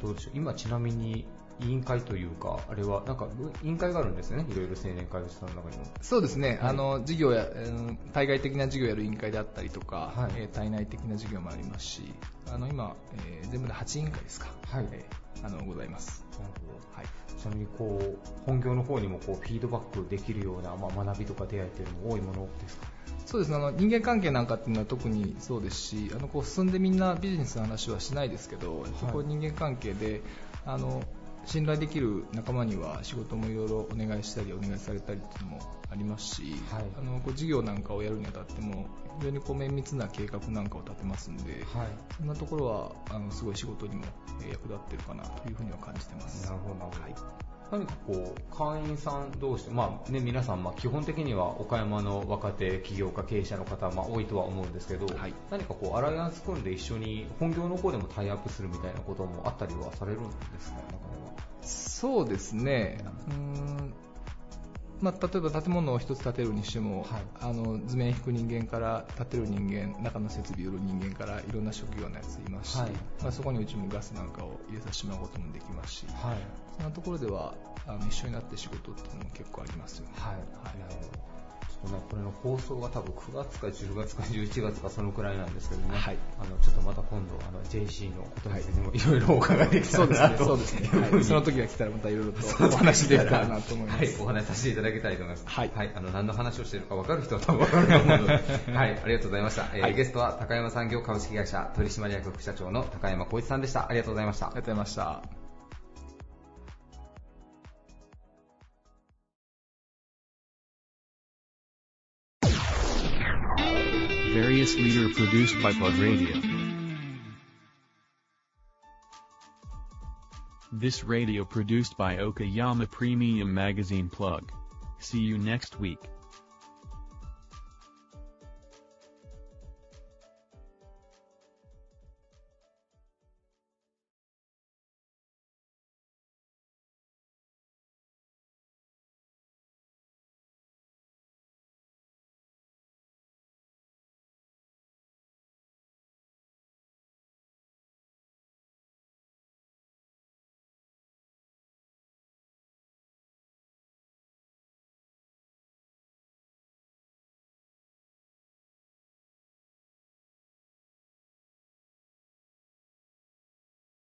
どうでしょう？今ちなみに委員会というか、あれは、なんか、委員会があるんですよね。いろいろ青年会さんの中にも。そうですね、はい。あの事業や、うん対外的な事業をやる委員会であったりとか、はい。えー対内的な事業もありますし、あの今、えー全部で8委員会ですか、はい。えーあのございます。なるほど。はい。ちなみに、こう、本業の方にも、こう、フィードバックできるような、まあ、学びとか出会いっていうのも多いものですか？そうですね。あの人間関係なんかっていうのは特にそうですしあのこう進んでみんなビジネスの話はしないですけど、やっぱこう人間関係であの信頼できる仲間には仕事もいろいろお願いしたりお願いされたりっていうのもありますし、はいあのこう事業なんかをやるにあたっても非常にこう綿密な計画なんかを立てますんで、はい。そんなところはあのすごい仕事にもえー役立ってるかなというふうには感じてます。なるほど。はい何かこう、会員さん同士で、まあね、皆さん、まあ基本的には岡山の若手起業家経営者の方、まあ多いとは思うんですけど、はい何かこう、アライアンス組んで一緒に本業の方でもタイアップするみたいなこともあったりはされるんですか？中では。そうですね、うーんまあ、例えば建物を一つ建てるにしても、はいあの図面引く人間から建てる人間中の設備を売る人間からいろんな職業のやついますし、はいまあ、そこにうちもガスなんかを入れさせてもらうこともできますし、はい。そんなところではあの一緒になって仕事っていうのも結構ありますよね。はい。なるほど。これの放送が多分9月か10月か11月かそのくらいなんですけどね、はいあの、ちょっとまた今度、あの、JC のことについてもいろいろお伺いできたそうですね、らなと。そうですね。その時が来たらまたいろいろとお話できたらなと思います。はい、お話しさせていただきたいと思います。はいあの、何の話をしているか分かる人は多分分かると思うので、はい、ありがとうございました。えーはいゲストは高山産業株式会社取締役副社長の高山光一さんでした。ありがとうございましたあり。がとうございました。Various leader produced by Plug Radio. This radio produced by Okayama Premium Magazine Plug. See you next week.